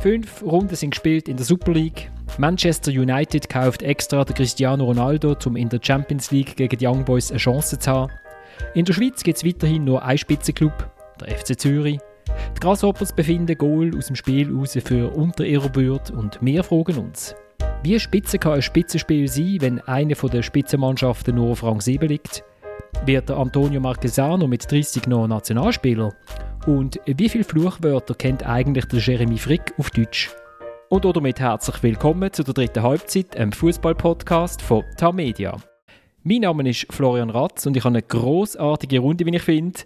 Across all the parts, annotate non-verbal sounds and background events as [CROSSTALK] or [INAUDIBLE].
Fünf Runden sind gespielt in der Super League. Manchester United kauft extra den Cristiano Ronaldo, um in der Champions League gegen die Young Boys eine Chance zu haben. In der Schweiz gibt es weiterhin nur einen Spitzenclub, der FC Zürich. Die Grasshoppers befinden Goal aus dem Spiel raus für unter ihrer und wir fragen uns, wie spitze kann ein Spitzenspiel sein, wenn eine der Spitzenmannschaften nur auf Rang 7 liegt? Wird der Antonio Marquesano mit 30 noch Nationalspieler? Und wie viele Fluchwörter kennt eigentlich der Jeremy Frick auf Deutsch? Und damit herzlich willkommen zu der dritten Halbzeit, einem Fußball-Podcast von Tamedia. Mein Name ist Florian Ratz und ich habe eine großartige Runde, wie ich finde.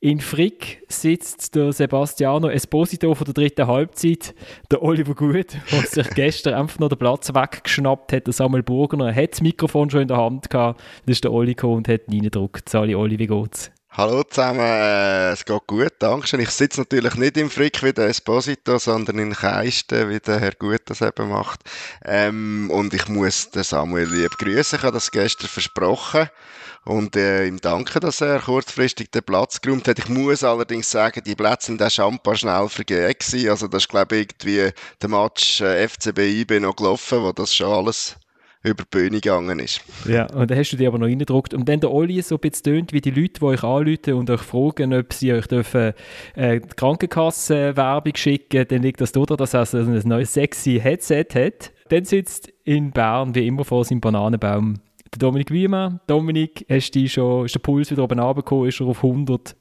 In Frick sitzt der Sebastiano Esposito von der dritten Halbzeit, der Oliver Gut, der sich gestern einfach noch den Platz weggeschnappt hat, der Samuel Burgener, hat das Mikrofon schon in der Hand gehabt, das ist der Oli und hat reingedruckt. Sali, Oli, wie geht's? Hallo zusammen, äh, es geht gut, danke. Ich sitze natürlich nicht im Frick wie der Esposito, sondern in Keisten, wie der Herr Gut das eben macht. Ähm, und ich muss den Samuel lieb grüßen, ich habe das gestern versprochen und äh, ihm danken, dass er kurzfristig den Platz geräumt hat. Ich muss allerdings sagen, die Plätze in der Champa schnell vergeben Also das ist glaube ich irgendwie der Match äh, FCB IB noch gelaufen, wo das schon alles über die Bühne gegangen ist. Ja, und dann hast du die aber noch reingedruckt. Und wenn der Olli so ein bisschen tönt, wie die Leute, die euch anrufen und euch fragen, ob sie euch dürfen, äh, die Krankenkassenwerbung schicken, dann liegt das daran, dass er so ein neues sexy Headset hat. Dann sitzt in Bern wie immer vor seinem Bananenbaum der Dominik Wiemann. Dominik, hast du schon, ist der Puls wieder oben runtergekommen, ist er auf 100?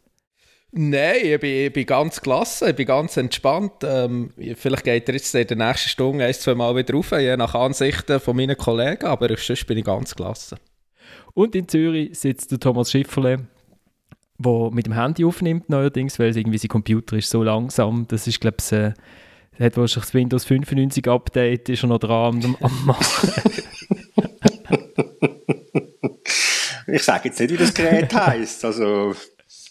Nein, ich bin, ich bin ganz klasse, ich bin ganz entspannt. Ähm, vielleicht geht er jetzt in der nächsten Stunde ein, zwei Mal wieder rauf, je nach Ansichten von meinen Kollegen, aber sonst bin ich ganz klasse. Und in Zürich sitzt der Thomas Schifferle, der mit dem Handy aufnimmt neuerdings, weil irgendwie sein Computer ist so langsam. Das ist, glaube ich, äh, hat wahrscheinlich das Windows 95 Update, ist er noch dran am, am machen. [LAUGHS] ich sage jetzt nicht, wie das Gerät heisst. Also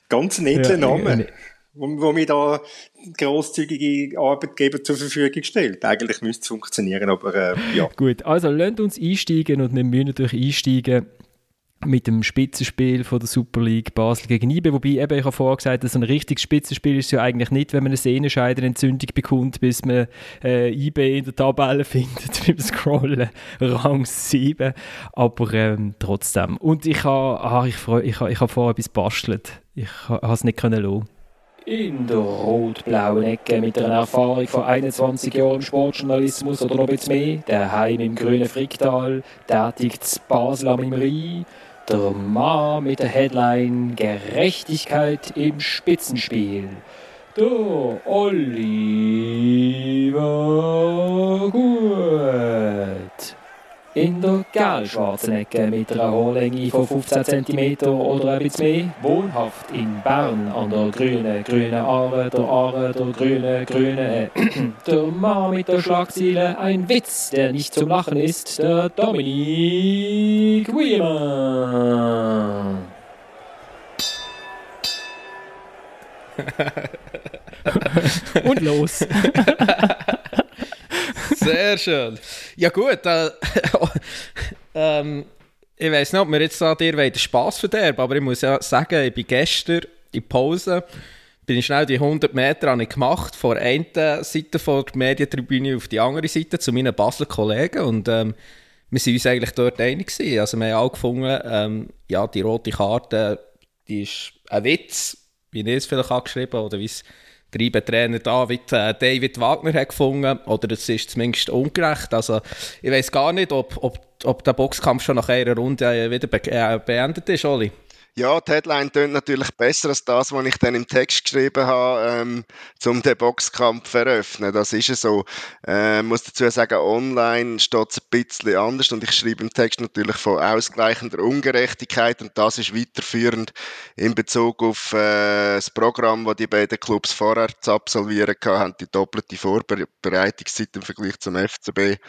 Ganz netter ja, Name. Wo, wo mir da grosszügige Arbeitgeber zur Verfügung stellt. Eigentlich müsste es funktionieren, aber äh, ja. [LAUGHS] Gut, also lasst uns einsteigen und wir müssen natürlich einsteigen mit dem Spitzenspiel von der Super League Basel gegen IBE, wobei eben, ich habe vorher gesagt, dass ein richtiges Spitzenspiel ist ja eigentlich nicht, wenn man eine Sehnenscheidenentzündung bekommt, bis man äh, IBE in der Tabelle [LAUGHS] findet beim Scrollen, Rang 7, aber ähm, trotzdem. Und ich habe, ah, ich, ich, ich habe vorher etwas bastelt, ich habe es nicht können. In der rot-blauen Ecke mit einer Erfahrung von 21 Jahren Sportjournalismus oder noch bisschen mehr, daheim im grünen Fricktal, tätigt Basel am Rhein, der Mann mit der Headline Gerechtigkeit im Spitzenspiel. Der Oliver Gut. In der gelb-schwarzen Ecke mit einer Hohlänge von 15 cm oder ein bisschen mehr. Wohnhaft in Bern an der grünen, grünen Aare, der Aare, der grüne, grüne. [CLEARS THROAT] Der Mann mit der Schlagziele, ein Witz, der nicht zum Lachen ist, der Dominik Wiemann. [LAUGHS] Und los. [LAUGHS] Sehr schön. Ja gut, äh, [LAUGHS] ähm, ich weiß nicht, ob wir jetzt da dir den Spass verderben, aber ich muss ja sagen, ich bin gestern in Pause, bin ich schnell die 100 Meter ich gemacht, von einer Seite von der Medientribüne auf die andere Seite zu meinen Basler Kollegen und ähm, wir sind uns eigentlich dort einig gewesen. Also wir haben auch gefunden, ähm, ja, die rote Karte, die ist ein Witz, wie ich es vielleicht angeschrieben oder wie es der Trainer David, äh, David Wagner hat gefunden. Oder es ist zumindest ungerecht. Also, ich weiß gar nicht, ob, ob, ob der Boxkampf schon nach einer Runde äh, wieder be äh, beendet ist, Oli. Ja, die Headline tönt natürlich besser als das, was ich dann im Text geschrieben habe, ähm, um den Boxkampf eröffnen. Das ist es so. Äh, muss dazu sagen, online steht es ein bisschen anders und ich schreibe im Text natürlich von ausgleichender Ungerechtigkeit und das ist weiterführend in Bezug auf äh, das Programm, das die beiden Clubs vorher zu absolvieren haben, die doppelte Vorbereitungszeit im Vergleich zum FCB,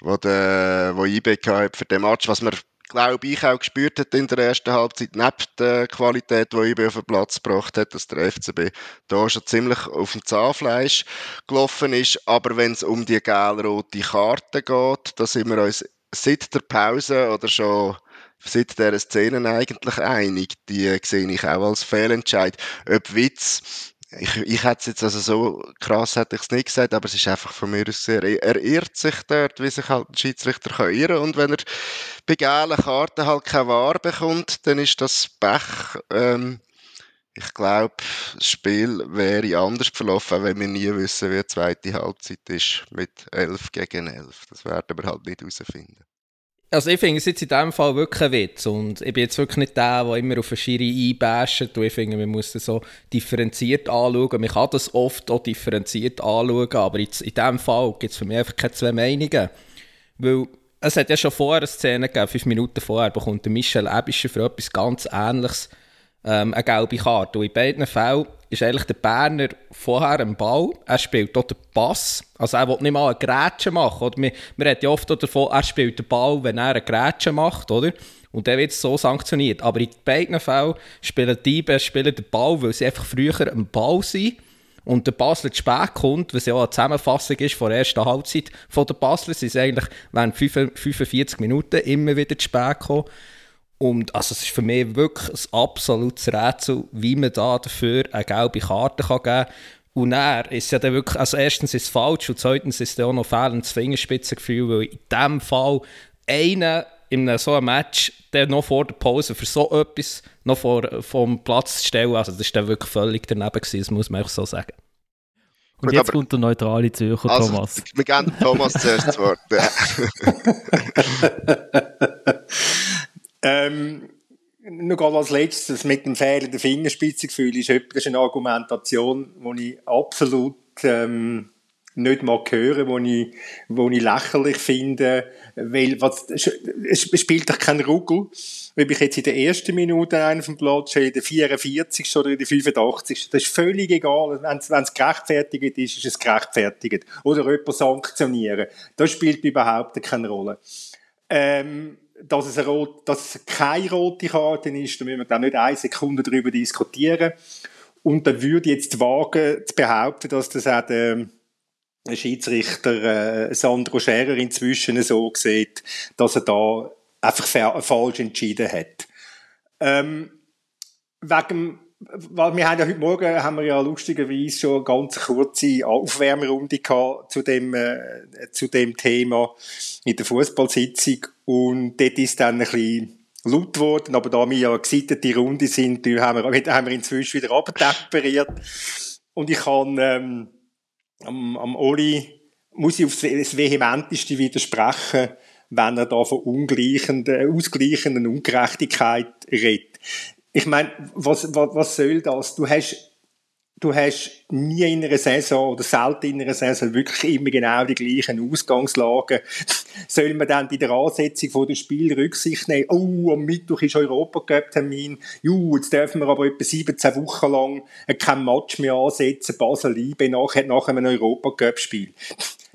wo, der, wo IB hat für den Match, was man glaube ich, auch gespürt hat in der ersten Halbzeit, neben der Qualität, die IB auf den Platz gebracht hat, dass der FCB da schon ziemlich auf dem Zahnfleisch gelaufen ist. Aber wenn es um die gelb-rote Karte geht, da sind wir uns seit der Pause oder schon seit dieser Szene eigentlich einig. Die sehe ich auch als Fehlentscheid. Ob Witz ich, ich hätte es jetzt also so krass hätte ich es nicht gesagt, aber es ist einfach von mir aus sehr, er irrt sich dort, wie sich halt ein Schiedsrichter kann irren und wenn er bei gelben Karten halt keine Wahr bekommt, dann ist das Pech. Ähm, ich glaube, das Spiel wäre anders verlaufen, wenn wir nie wissen, wie die zweite Halbzeit ist mit 11 gegen 11. Das werden wir halt nicht herausfinden. Also ich finde es jetzt in diesem Fall wirklich ein Witz und ich bin jetzt wirklich nicht der, der immer auf eine Schiri einbasht ich finde, man muss das so differenziert anschauen. Man kann das oft auch differenziert anschauen, aber jetzt in diesem Fall gibt es für mich einfach keine zwei Meinungen. Weil es hat ja schon vorher eine Szene gegeben, fünf Minuten vorher bekommt Michel Ebischer für etwas ganz Ähnliches ähm, eine gelbe Karte. Und in beiden Fällen ist eigentlich der Berner vorher am Ball. Er spielt dort den Pass. Also er will nicht mal eine Grätsche machen. Oder? Man, man redet ja oft davon, er spielt den Ball, wenn er eine Grätsche macht. Oder? Und dann wird es so sanktioniert. Aber in beiden Fällen spielen die Diebe den Ball, weil sie einfach früher am Ball sind. Und der Basler zu spät kommt, was ja auch eine Zusammenfassung ist von der ersten Halbzeit von der Basler, sind eigentlich während 45 Minuten immer wieder zu spät gekommen. Und also es ist für mich wirklich ein absolutes Rätsel, wie man da dafür eine gelbe Karte kann geben kann. Und er ist ja dann wirklich, also erstens ist es falsch und zweitens ist es auch noch fehlendes Fingerspitzengefühl, weil in diesem Fall einer in so einem Match, der noch vor der Pause für so etwas noch vor, vom Platz zu stellen, also das ist dann wirklich völlig daneben gewesen, das muss man auch so sagen. Und Gut, jetzt kommt der neutrale Zürcher also, Thomas. Wir geben Thomas zuerst das Wort. [LAUGHS] [LAUGHS] [LAUGHS] Ähm, noch als letztes, mit dem fehlenden Fingerspitzengefühl ist das eine Argumentation, die ich absolut ähm, nicht mag hören, wo ich, wo ich lächerlich finde, weil was, es spielt doch kein Ruggel, ob ich jetzt in der ersten Minute einen vom Platz stehe, in der 44. oder in der 85. Das ist völlig egal. Wenn es gerechtfertigt ist, ist es gerechtfertigt. Oder jemand sanktionieren. Das spielt überhaupt keine Rolle. Ähm, dass es, eine rot, dass es keine rote Karte ist, da müssen wir dann nicht eine Sekunde darüber diskutieren. Und dann würde jetzt wagen zu behaupten, dass das auch der Schiedsrichter äh, Sandro Scherer inzwischen so sieht, dass er da einfach falsch entschieden hat. Ähm, wegen weil wir haben ja heute Morgen haben wir ja lustigerweise schon eine ganz kurze Aufwärmrunde gehabt zu dem, äh, zu dem Thema in der Fußballsitzung und dort ist dann ein bisschen laut geworden, aber da wir ja gesittete Runde sind, haben wir, [LAUGHS] haben wir inzwischen wieder abtemperiert. Und ich kann ähm, am, am Oli, muss ich auf das Vehementeste widersprechen, wenn er da von ungleichenden, ausgleichenden Ungerechtigkeit redet. Ich meine, was, was, was soll das? Du hast du hast nie in einer Saison oder selten in einer Saison wirklich immer genau die gleichen Ausgangslagen. [LAUGHS] Soll man dann bei der Ansetzung des Spiel Rücksicht nehmen? Oh, am Mittwoch ist Europacup-Termin. Ju, jetzt dürfen wir aber etwa 17 Wochen lang kein Match mehr ansetzen. Basel-Liebe nach, nach einem Europacup-Spiel. [LAUGHS]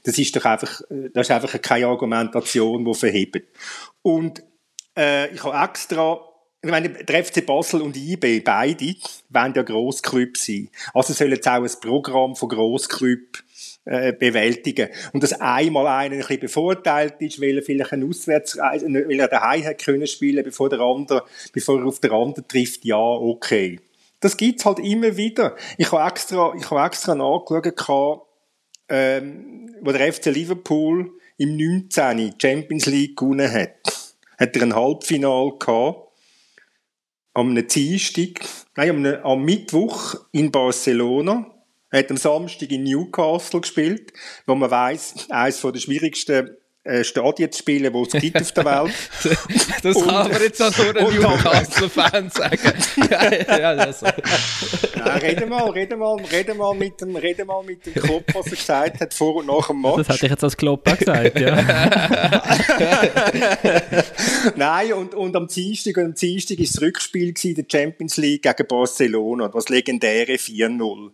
Das ist doch einfach, das ist einfach keine Argumentation, die verhebt. Und äh, ich habe extra ich meine, der FC Basel und IB, beide, wollen ja Grossclub sein. Also sollen jetzt auch ein Programm von Grossclub äh, bewältigen. Und dass einmal einer ein bisschen bevorteilt ist, weil er vielleicht eine Auswärtsreise, weil er daheim hat können spielen, bevor der andere, bevor er auf den anderen trifft, ja, okay. Das gibt's halt immer wieder. Ich habe extra, ich habe extra nachgeschaut, ähm, wo der FC Liverpool im 19. die Champions League gewonnen hat. Hat er ein Halbfinal gehabt am Dienstag, nein, am, Mittwoch in Barcelona, er hat am Samstag in Newcastle gespielt, wo man weiß, eines der schwierigsten äh, Stadien zu spielen, die es gibt auf der Welt. [LAUGHS] das und, kann man jetzt auch nur ein Newcastle-Fan sagen. [LAUGHS] ja, ja, das. Ja, rede mal, rede mal, rede mal mit dem, rede mal mit dem Klopp, was er gesagt hat vor und nach dem Match. Das hätte ich jetzt als Klopp auch gesagt, ja. [LAUGHS] Nein, und, und am Dienstag, und am Dienstag war das Rückspiel der Champions League gegen Barcelona, das legendäre 4-0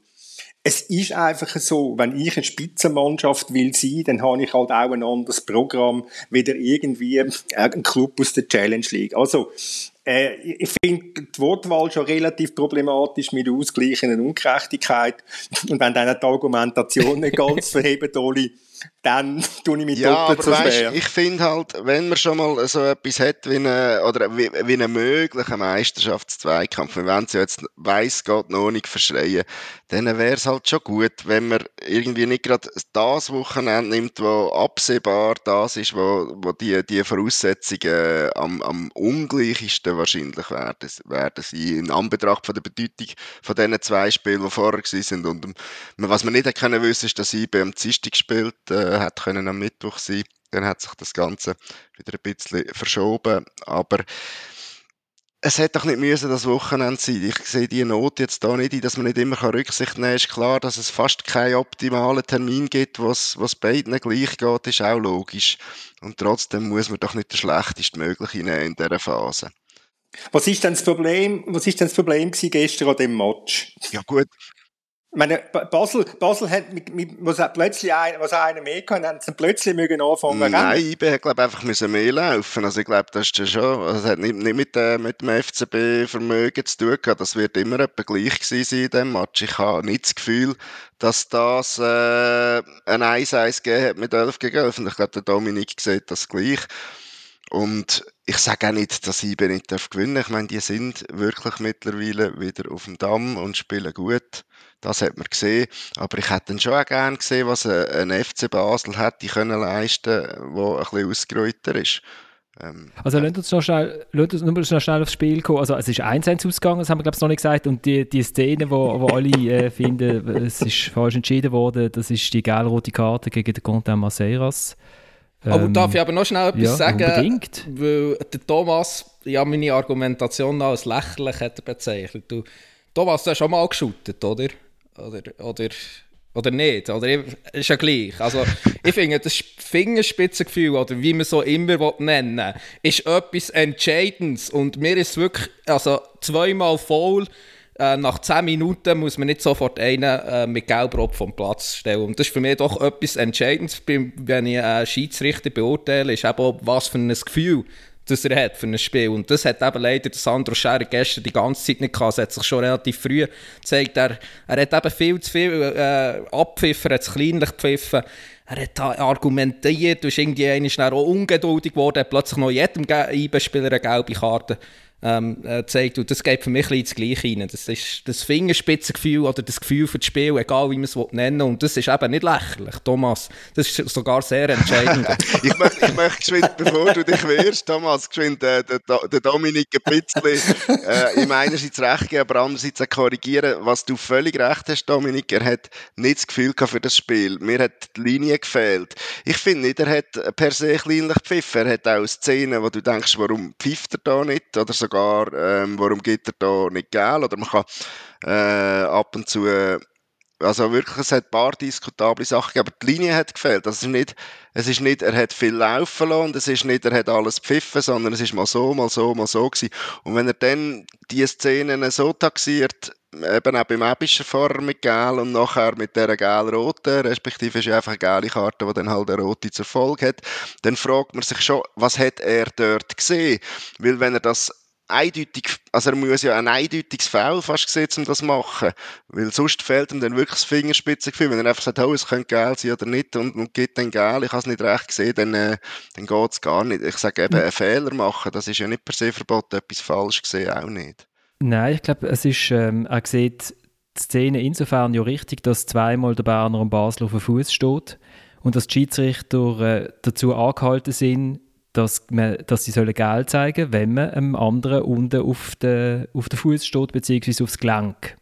es ist einfach so, wenn ich eine Spitzenmannschaft will sein, dann habe ich halt auch ein anderes Programm, wieder irgendwie ein Club aus der Challenge League. Also, äh, ich finde die Wortwahl schon relativ problematisch mit ausgleichenden Ungerechtigkeit. Und wenn dann die Argumentation nicht [LAUGHS] ganz verhebt, Oli, dann [LAUGHS] tue ich mich ja, doppelt so schwer. ich finde halt, wenn man schon mal so etwas hat wie eine, oder wie, wie einen möglichen Meisterschaftszweikampf, wenn man es jetzt weiss Gott noch nicht verschreien, dann wäre es halt schon gut, wenn man irgendwie nicht gerade das Wochenende nimmt, wo absehbar das ist, wo, wo die, die Voraussetzungen am, am ungleichsten wahrscheinlich werden, werden sein, in Anbetracht von der Bedeutung von diesen zwei Spielen, die vorher waren. Und was man nicht können wissen, ist, dass IB am Dienstag gespielt äh, hat können am Mittwoch sein. Dann hat sich das Ganze wieder ein bisschen verschoben. Aber es hätte doch nicht müssen das Wochenende sein. Ich sehe die Not jetzt da nicht dass man nicht immer Rücksicht nehmen kann. Ist klar, dass es fast keinen optimalen Termin gibt, was was beiden gleich geht, ist auch logisch. Und trotzdem muss man doch nicht der schlechteste mögliche nehmen in dieser Phase. Was ist denn das Problem, was ist denn das Problem gestern an dem Match? Ja gut, meine, Basel, Basel hat, mit, mit, was plötzlich ein, was einer mehr kann, haben sie plötzlich mögen anfangen Nein, IB hat, glaube einfach müssen mehr laufen. Also ich glaube, das ist schon, also, das hat nicht, nicht mit, äh, mit dem FCB-Vermögen zu tun gehabt. Das wird immer etwa gleich gewesen sein in diesem Match. Ich habe nicht das Gefühl, dass das äh, ein 1-1 gegeben hat mit 11 gegen 11. Und ich glaube, der Dominik sieht das gleich. Und ich sage auch nicht, dass IB nicht gewinnen darf. Ich meine, die sind wirklich mittlerweile wieder auf dem Damm und spielen gut. Das hat man gesehen. Aber ich hätte dann schon auch gerne gesehen, was ein FC Basel hätte können leisten, der ein bisschen ausgeräuter ist. Ähm, also lasst uns noch schnell, uns nur noch schnell aufs Spiel kommen. Also es ist 1-1 ausgegangen, das haben wir glaube ich noch nicht gesagt. Und die, die Szene, wo, wo alle äh, [LAUGHS] finden, es ist falsch entschieden worden, das ist die gelb-rote Karte gegen den Content Maceiras. Aber ähm, darf ich aber noch schnell etwas ja, sagen? Unbedingt. Weil der Thomas ja meine Argumentation als lächerlich hat bezeichnet. Du, Thomas, du hast schon mal geschootet, oder? Oder, oder, oder nicht. Oder ist ja gleich. Also, ich finde, das Fingerspitzengefühl, oder wie man so immer nennen will, ist etwas Entscheidendes. Und mir ist wirklich, also zweimal faul, äh, nach 10 Minuten muss man nicht sofort einen äh, mit Gelbrot vom Platz stellen. Und das ist für mich doch etwas Entscheidendes, wenn ich einen Schiedsrichter beurteile, ist eben auch, was für ein Gefühl das er hat für ein Spiel. Und das hat eben leider Sandro Scherer gestern die ganze Zeit nicht gehabt. Es hat sich schon relativ früh gezeigt, er, er hat eben viel zu viel äh, abpfiffen, er hat es kleinlich gepfiffen. Er hat argumentiert, du bist irgendwie auch ungeduldig geworden, hat plötzlich noch jedem IB-Spieler eine gelbe Karte ähm, äh, zeigt. Und das geht für mich ein bisschen das Gleiche rein. Das ist das Fingerspitzengefühl oder das Gefühl für das Spiel, egal wie man es nennen will. Und das ist eben nicht lächerlich, Thomas. Das ist sogar sehr entscheidend. [LAUGHS] [LAUGHS] ich, möchte, ich möchte geschwind, bevor du dich wehrst, Thomas, geschwind äh, der, der Dominik ein bisschen äh, einerseits recht geben, aber andererseits auch korrigieren. Was du völlig recht hast, Dominik, er hat nicht das Gefühl für das Spiel. Mir hat die Linie gefehlt. Ich finde nicht, er hat per se kleinlich gepfiffen. Er hat auch Szenen, wo du denkst, warum pfifft er da nicht? Oder sogar ähm, warum gibt er da nicht Geld? Oder man kann äh, ab und zu, äh, also wirklich, es hat ein paar diskutable Sachen aber die Linie hat gefehlt. Also es ist nicht, es ist nicht, er hat viel laufen lassen es ist nicht, er hat alles pfiffen, sondern es ist mal so, mal so, mal so gewesen. Und wenn er dann die Szenen so taxiert, eben auch beim Ebischer vorher mit Gel und nachher mit dieser gel-roten, respektive ist ja einfach eine gelbe Karte, die dann halt eine rote zur Folge hat, dann fragt man sich schon, was hat er dort gesehen? Weil wenn er das eindeutig, also er muss ja ein eindeutiges Foul fast sehen, um das zu machen. Weil sonst fehlt ihm dann wirklich das Fingerspitzengefühl. Wenn er einfach sagt, oh, es könnte geil sein oder nicht und, und gibt dann geil, ich habe es nicht recht gesehen, dann, äh, dann geht es gar nicht. Ich sage eben, einen Fehler machen, das ist ja nicht per se verboten, etwas falsch gesehen auch nicht. Nein, ich glaube, es ist, ähm, er sieht die Szene insofern ja richtig, dass zweimal der Berner und Basel auf dem Fuß steht und dass die Schiedsrichter äh, dazu angehalten sind, dass, man, dass sie sollen Geld zeigen wenn man einem anderen unten auf den, auf den Fuß steht, beziehungsweise aufs Gelenk.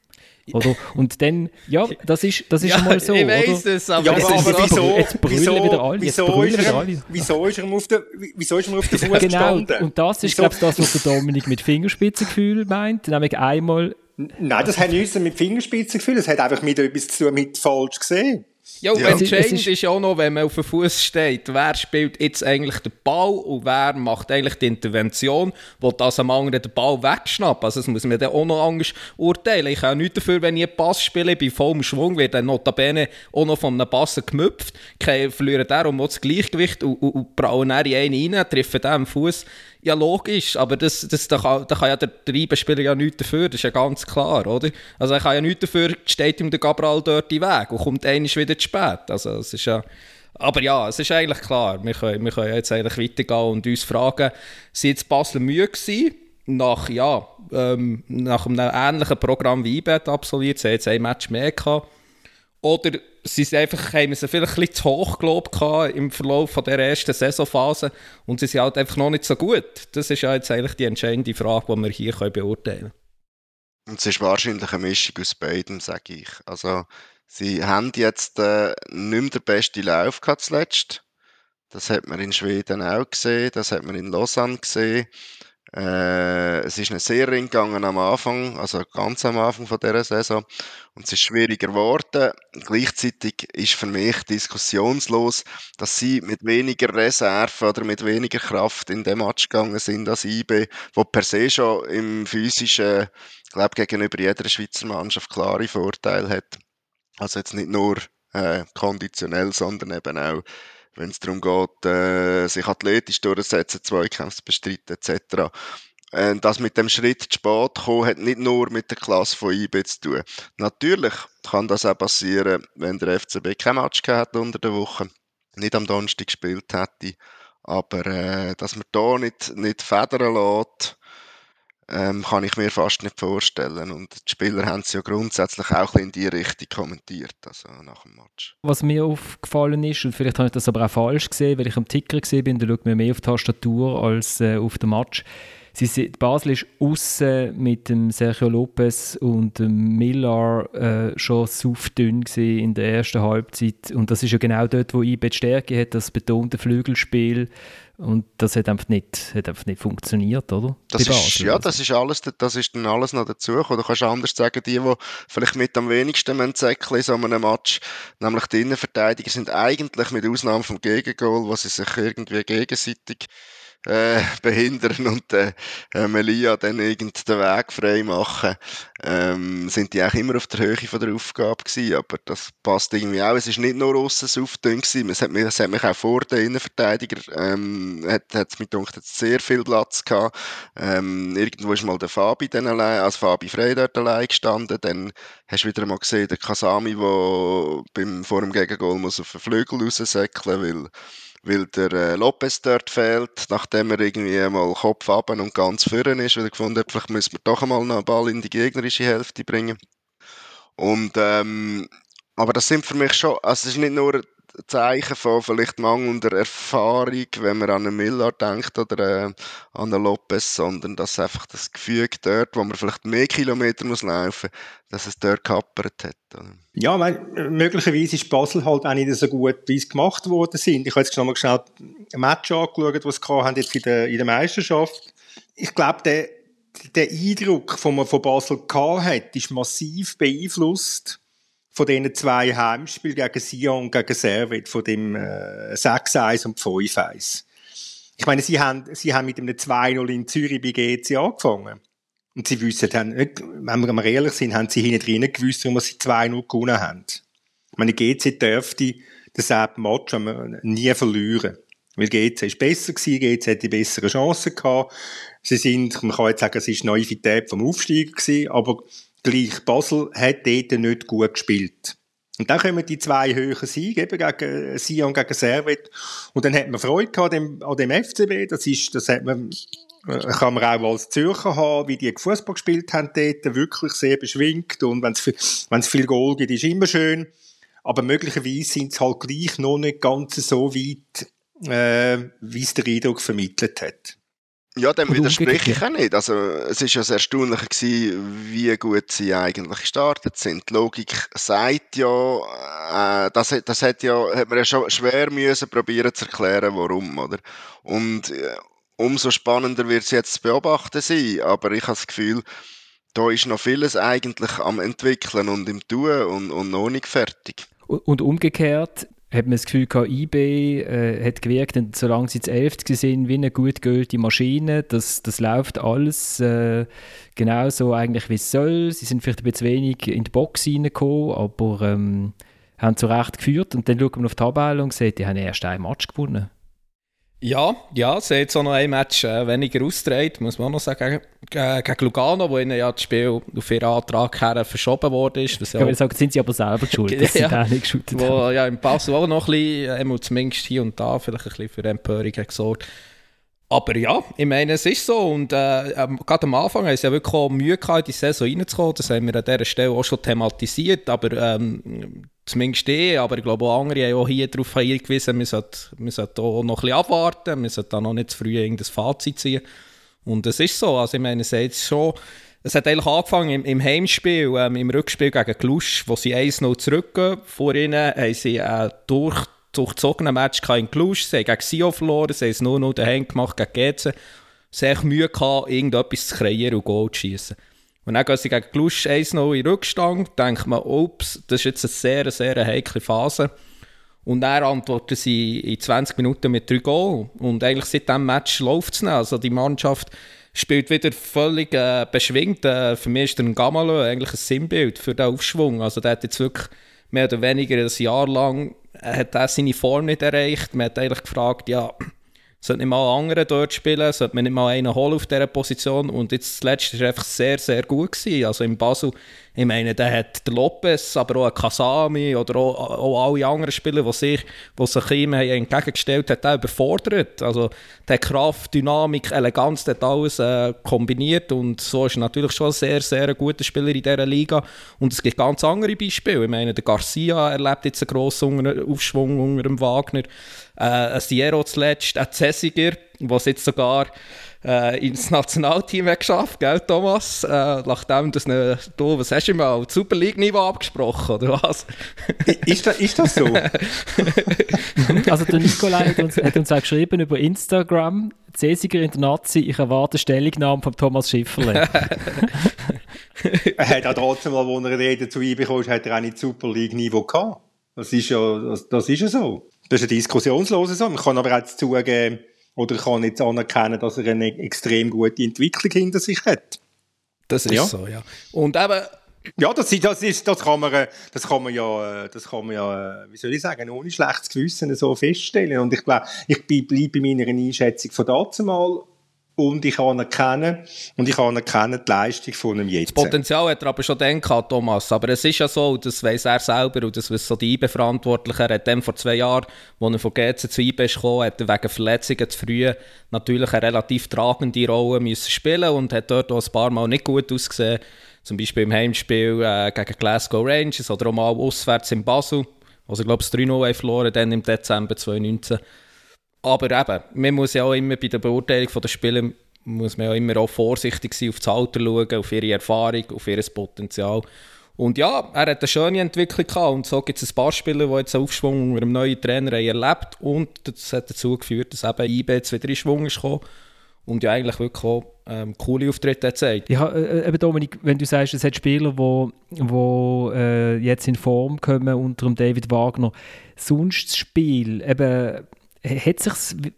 Oder? Und dann, ja, das ist, das ist ja, mal so. Ich weiß es, aber, ja, aber, aber wieso, jetzt wieso, wieder alle. Wieso, ist er, alle. wieso ist er auf den, wieso ist er auf den Fuß genau, gestanden? und das ist, glaube ich, das, was der Dominik mit Fingerspitzengefühl meint. Nämlich einmal... Nein, das hat nichts mit Fingerspitzengefühl, das hat einfach mit etwas zu tun mit falsch gesehen. Ja, ja. entscheidend ist, ist ja auch noch, wenn man auf dem Fuß steht, wer spielt jetzt eigentlich den Ball und wer macht eigentlich die Intervention, wo das am anderen den Ball wegschnappt. Also das muss man dann auch noch anders urteilen. Ich habe nichts dafür, wenn ich einen Pass spiele, bei vollem Schwung, wird dann notabene auch noch von einem Pass gemüpft, verlieren darum auch das Gleichgewicht und, und, und prallen dann in einen rein, treffen den am Fuß. Ja, logisch, aber das, das, da, kann, da kann ja der Treibenspieler ja nichts dafür, das ist ja ganz klar, oder? Also er kann ja nichts dafür, steht ihm der Gabral dort im Weg und kommt einmal wieder zu spät. Also es ist ja... Aber ja, es ist eigentlich klar, wir können, wir können jetzt eigentlich weitergehen und uns fragen, sind jetzt Basel müde gewesen? Nach, ja, ähm, nach einem ähnlichen Programm wie IBET absolviert, sie haben jetzt ein Match mehr gehabt. Oder sie sind einfach, haben sie vielleicht ein bisschen zu hoch gelobt im Verlauf von der ersten Saisonphase und sie sind halt einfach noch nicht so gut. Das ist ja jetzt eigentlich die entscheidende Frage, die wir hier beurteilen können. Und es ist wahrscheinlich eine Mischung aus beidem, sage ich. Also, sie haben jetzt äh, nicht mehr den besten Lauf gehabt zuletzt. Das hat man in Schweden auch gesehen, das hat man in Lausanne gesehen. Äh, es ist eine sehr ring gegangen am Anfang, also ganz am Anfang von dieser Saison. Und es ist schwieriger geworden. Gleichzeitig ist für mich diskussionslos, dass sie mit weniger Reserve oder mit weniger Kraft in den Match gegangen sind als IB, wo per se schon im physischen, glaube gegenüber jeder Schweizer Mannschaft klare Vorteile hat. Also jetzt nicht nur äh, konditionell, sondern eben auch wenn es darum geht, äh, sich athletisch durchzusetzen, Zweikämpfe zu bestreiten etc. Äh, das mit dem Schritt zu spät kommen, hat nicht nur mit der Klasse von IB zu tun. Natürlich kann das auch passieren, wenn der FCB kein Match gehabt unter der Woche, nicht am Donnerstag gespielt hätte, aber äh, dass man da nicht, nicht federn lässt, ähm, kann ich mir fast nicht vorstellen. Und die Spieler haben es ja grundsätzlich auch in die Richtung kommentiert, also nach dem Match. Was mir aufgefallen ist, und vielleicht habe ich das aber auch falsch gesehen, weil ich am Ticker gesehen bin, da schaut man mehr auf die Tastatur als äh, auf den Match. Sie, Basel ist außen mit dem Sergio Lopez und dem Millar äh, schon saufdünn in der ersten Halbzeit. Und das ist ja genau dort, wo IB die Stärke hat, das betonte Flügelspiel. Und das hat einfach nicht, hat einfach nicht funktioniert, oder? Das ist, ja, das ist alles, das ist dann alles noch dazu. Oder kannst du anders sagen, die, die vielleicht mit am wenigsten säckeln in so einem Match, nämlich die Innenverteidiger, sind eigentlich mit Ausnahme vom Gegengol, wo sie sich irgendwie gegenseitig äh, behindern und äh, äh, Melia dann irgend den Weg frei machen, ähm, sind die auch immer auf der Höhe von der Aufgabe gewesen, aber das passt irgendwie auch. Es ist nicht nur aussen aufdünn gewesen, es hat, mich, es hat mich auch vor den Innenverteidiger, ähm, hat, hat mit gedacht, sehr viel Platz gehabt. Ähm, irgendwo ist mal der Fabi dann allein, als Fabi Frey dort allein gestanden, dann hast du wieder mal gesehen, der Kasami, der beim, vor dem Gegengol muss auf den Flügel raussäckeln, weil weil der äh, Lopez dort fehlt, nachdem er irgendwie mal Kopf ab und ganz vorne ist, weil er gefunden hat, vielleicht müssen wir doch einmal noch einen Ball in die gegnerische Hälfte bringen. Und, ähm, aber das sind für mich schon, also es ist nicht nur Zeichen von vielleicht mangelnder Erfahrung, wenn man an einen Miller denkt oder äh, an einen Lopez, sondern dass einfach das Gefühl dort, wo man vielleicht mehr Kilometer muss laufen, dass es dort kappert hat. Ja, mein, möglicherweise ist Basel halt auch nicht so gut, wie es gemacht worden sind. Ich habe jetzt nochmal schnell ein Match angeschaut, was sie haben jetzt in der, in der Meisterschaft. Ich glaube, der, der Eindruck, den man von Basel gehabt hat, ist massiv beeinflusst von diesen zwei Heimspielen gegen Sion und gegen Servet, von dem äh, 6-1 und 5-1. Ich meine, sie haben, sie haben mit einem 2-0 in Zürich bei GC angefangen. Und sie wissen, haben, wenn wir mal ehrlich sind, haben sie hinten drinnen gewusst, warum sie 2-0 gewonnen haben. Ich meine, GC dürfte selben Match nie verlieren. Weil GC ist besser gewesen, GC hat die besseren Chancen gehabt. Sie sind, man kann jetzt sagen, es ist Naivität vom Aufsteiger gewesen, aber Gleich Basel hat dort nicht gut gespielt. Und dann kommen die zwei höheren Siege, eben gegen Sion, gegen Servet. Und dann hat man Freude gehabt an dem, an dem FCB. Das ist, das hat man, äh, kann man auch als Zürcher haben, wie die Fußball gespielt haben dort. Wirklich sehr beschwingt. Und wenn es, wenn es viel Goal gibt, ist immer schön. Aber möglicherweise sind es halt gleich noch nicht ganz so weit, äh, wie es der Eindruck vermittelt hat. Ja, dem widerspreche ich auch nicht. Also, es ist ja das Erstaunliche gewesen, wie gut sie eigentlich gestartet sind. Die Logik sagt ja, äh, das, das hat ja, hat man ja schon schwer müssen probieren zu erklären, warum, oder? Und äh, umso spannender wird es jetzt zu beobachten sein. Aber ich habe das Gefühl, da ist noch vieles eigentlich am entwickeln und im Tun und, und noch nicht fertig. Und umgekehrt, hat man das Gefühl gehabt, eBay äh, hat gewirkt, und solange sie zu elf sind, wie eine gut geölte Maschine. Das, das läuft alles äh, genauso eigentlich, wie es soll. Sie sind vielleicht ein bisschen wenig in die Box reingekommen, aber ähm, haben zu Recht geführt. Und dann schaut man auf die Tabelle und sieht, die haben erst ein Match gewonnen. Ja, ja, sie hat auch noch ein Match äh, weniger ausgetragen, muss man auch noch sagen, gegen, gegen Lugano, wo ihnen ja das Spiel auf ihren Antrag her verschoben worden ist. Was ich ja sagen, sind sie aber selber schuld, [LAUGHS] dass ja, sie da nicht geschootet wo, haben. Ja, im Pass auch noch ein bisschen, äh, zumindest hier und da, vielleicht ein bisschen für Empörung gesorgt. Aber ja, ich meine, es ist so. Und äh, ähm, gerade am Anfang haben sie ja wirklich auch Mühe gehabt, in die Saison reinzukommen. Das haben wir an dieser Stelle auch schon thematisiert. Aber ähm, zumindest ich, aber ich glaube auch andere haben auch hier darauf hingewiesen, sollten, wir sollten auch noch bisschen abwarten. Wir sollten auch noch nicht zu früh irgendein Fazit ziehen. Und es ist so. Also ich meine, es schon... Es hat eigentlich angefangen im, im Heimspiel, ähm, im Rückspiel gegen Glusch, wo sie 1-0 zurückgehen. Vor ihnen haben sie äh, durch durchzogenen Match in Cluj. Sie haben gegen Sio verloren, sie haben es nur noch daheim gemacht gegen GC. Sie haben Mühe gehabt, irgendetwas zu kreieren und Goal zu schießen. Und dann gehen sie gegen Cluj 1-0 in Rückstand, denkt man, ups, das ist jetzt eine sehr, sehr heikle Phase. Und dann antworten sie in 20 Minuten mit 3 Goal. Und eigentlich seit diesem Match läuft es nicht. Also die Mannschaft spielt wieder völlig äh, beschwingt. Äh, für mich ist der Gamalö eigentlich ein Sinnbild für den Aufschwung. Also der hat jetzt wirklich mehr oder weniger ein Jahr lang hat er seine Form nicht erreicht. Man hat eigentlich gefragt, ja, sollte nicht mal andere dort spielen, sollte man nicht mal einen holen auf dieser Position. Und jetzt zuletzt war er einfach sehr, sehr gut. Gewesen. Also in Basel, ich meine, der hat der Lopez, aber auch Kasami oder auch, auch alle anderen Spieler, die sich, die sich ihm entgegengestellt haben, hat überfordert. Also der Kraft, Dynamik, Eleganz, hat alles äh, kombiniert und so ist er natürlich schon ein sehr, sehr guter Spieler in dieser Liga. Und es gibt ganz andere Beispiele. Ich meine, der Garcia erlebt jetzt einen grossen Aufschwung unter dem Wagner äh, ein Sierra zuletzt, ein Cessiger, was jetzt sogar äh, ins Nationalteam hat geschafft, gell, Thomas? Äh, nachdem das ne, du, was hast du mal, Super League-Niveau abgesprochen, oder was? ist, das, ist das so? [LAUGHS] [LAUGHS] also der Nikolai hat uns, hat uns auch geschrieben über Instagram, Cäsiger in der Nazi, ich erwarte Stellungnahme von Thomas Schifferle. [LAUGHS] er hat auch trotzdem mal, als er Rede zu ihm bekommen hat er auch nicht Super League-Niveau gehabt. Das ist ja, das, das ist ja so. Das ist eine diskussionslose Sache. Man kann aber auch zugeben, oder kann jetzt anerkennen, dass er eine extrem gute Entwicklung hinter sich hat. Das ist ja. so, ja. Und eben, ja, das, das, ist, das, kann man, das kann man ja, das kann man ja, wie soll ich sagen, ohne schlechtes Gewissen so feststellen. Und ich glaube, ich bleibe bei meiner Einschätzung von dazu mal und ich anerkenne und ich anerkenne die Leistung von einem jetzt. Das Potenzial hat er aber schon dann Thomas. Aber es ist ja so, das weiß er selber und das so die IBE-Verantwortlichen. Er hat dann vor zwei Jahren, als er von GC zu IBE gekommen, hat er wegen Verletzungen zu früh natürlich eine relativ tragende Rolle müssen spielen und hat dort auch ein paar Mal nicht gut ausgesehen. Zum Beispiel im Heimspiel äh, gegen Glasgow Rangers oder auch mal auswärts in Basel, wo sie, glaube ich, 3-0 verloren dann im Dezember 2019. Aber eben, man muss ja auch immer bei der Beurteilung der Spieler muss man ja immer auch vorsichtig sein, auf das Alter schauen, auf ihre Erfahrung, auf ihr Potenzial. Und ja, er hat eine schöne Entwicklung gehabt und so gibt es ein paar Spieler, die jetzt einen Aufschwung unter einem neuen Trainer haben erlebt und das hat dazu geführt, dass eben IB jetzt wieder in Schwung ist gekommen und ja eigentlich wirklich auch ähm, coole Auftritte gezeigt. Ja, äh, äh, eben Dominik, wenn du sagst, es hat Spieler, die äh, jetzt in Form kommen unter dem David Wagner, sonst das Spiel, eben hat sich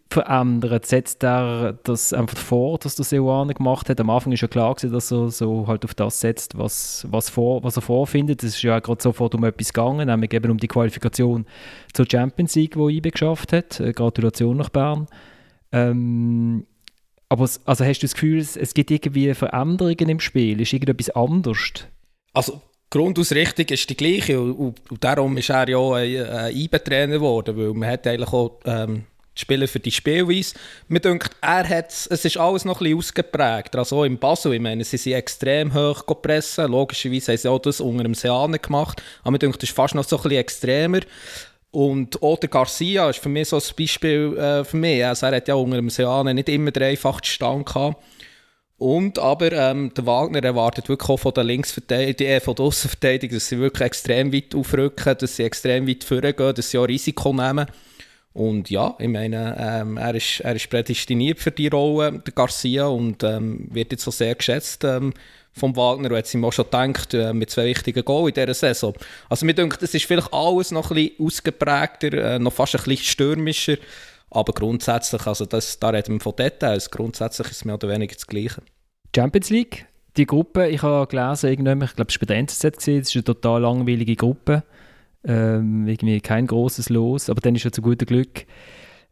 verändert? Setzt er das einfach vor, dass der Seoane gemacht hat? Am Anfang ist ja klar gewesen, dass er so halt auf das setzt, was, was, vor, was er vorfindet. Es ist ja gerade sofort um etwas gegangen, nämlich eben um die Qualifikation zur Champions League, die IBE geschafft hat. Äh, Gratulation nach Bern. Ähm, aber also hast du das Gefühl, es, es gibt irgendwie Veränderungen im Spiel? Ist irgendetwas anders? Also Grundausrichtung ist die gleiche und, und, darum ist er ja ein, ein IBE-Trainer geworden, weil man hat eigentlich auch ähm, die Spieler für die Spielweise. Mir denkt, er hat es ist alles noch ein bisschen ausgeprägt. Also im Basel, ich meine, sie sind extrem hoch gepressen. Logischerweise haben sie auch das unter dem Seane gemacht. Aber mir denkt, das ist fast noch so ein bisschen extremer. Und auch der Garcia ist für mich so ein Beispiel äh, für mich. Also er hat ja unter dem Seane nicht immer den einfachsten Stand gehabt. Und aber ähm, der Wagner erwartet wirklich auch von der Linksverteidigung, äh, von der Außenverteidigung, dass sie wirklich extrem weit aufrücken, dass sie extrem weit vorgehen, dass sie auch Risiko nehmen. Und ja, ich meine, ähm, er, ist, er ist prädestiniert für die Rolle, der Garcia, und ähm, wird jetzt so sehr geschätzt ähm, vom Wagner. Und hat sich auch schon gedacht, äh, mit zwei wichtigen Goals in dieser Saison. Also mir denkt, das ist vielleicht alles noch ein bisschen ausgeprägter, äh, noch fast ein bisschen stürmischer. Aber grundsätzlich, also das, da reden wir von Details, grundsätzlich ist es mehr oder weniger das Gleiche. Champions League, die Gruppe, ich habe gelesen, ich glaube, es war bei der NZZ, es ist eine total langweilige Gruppe. Ähm, irgendwie kein großes Los, aber dann ist ja zu gutem Glück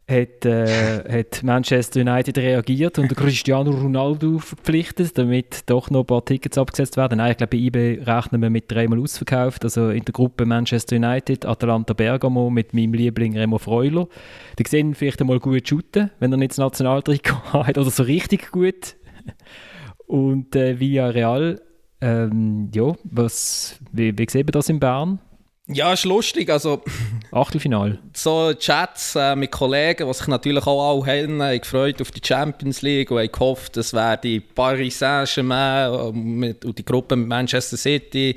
hat, äh, hat Manchester United reagiert und Cristiano Ronaldo verpflichtet, damit doch noch ein paar Tickets abgesetzt werden. Nein, ich glaube, bei eBay rechnen wir mit dreimal ausverkauft. Also in der Gruppe Manchester United, Atalanta Bergamo mit meinem Liebling Remo Freuler. Die sehen vielleicht einmal gut shooten, wenn er nicht das Nationaltrikot [LAUGHS] hat oder so richtig gut. Und äh, Villarreal, ähm, ja, was, wie, wie sehen wir das in Bern? Ja, ist lustig. Also, Achtelfinal. So Chats äh, mit Kollegen, die sich natürlich auch alle haben, haben gefreut auf die Champions League und haben gehofft, es wäre die Paris Saint-Germain äh, und die Gruppe mit Manchester City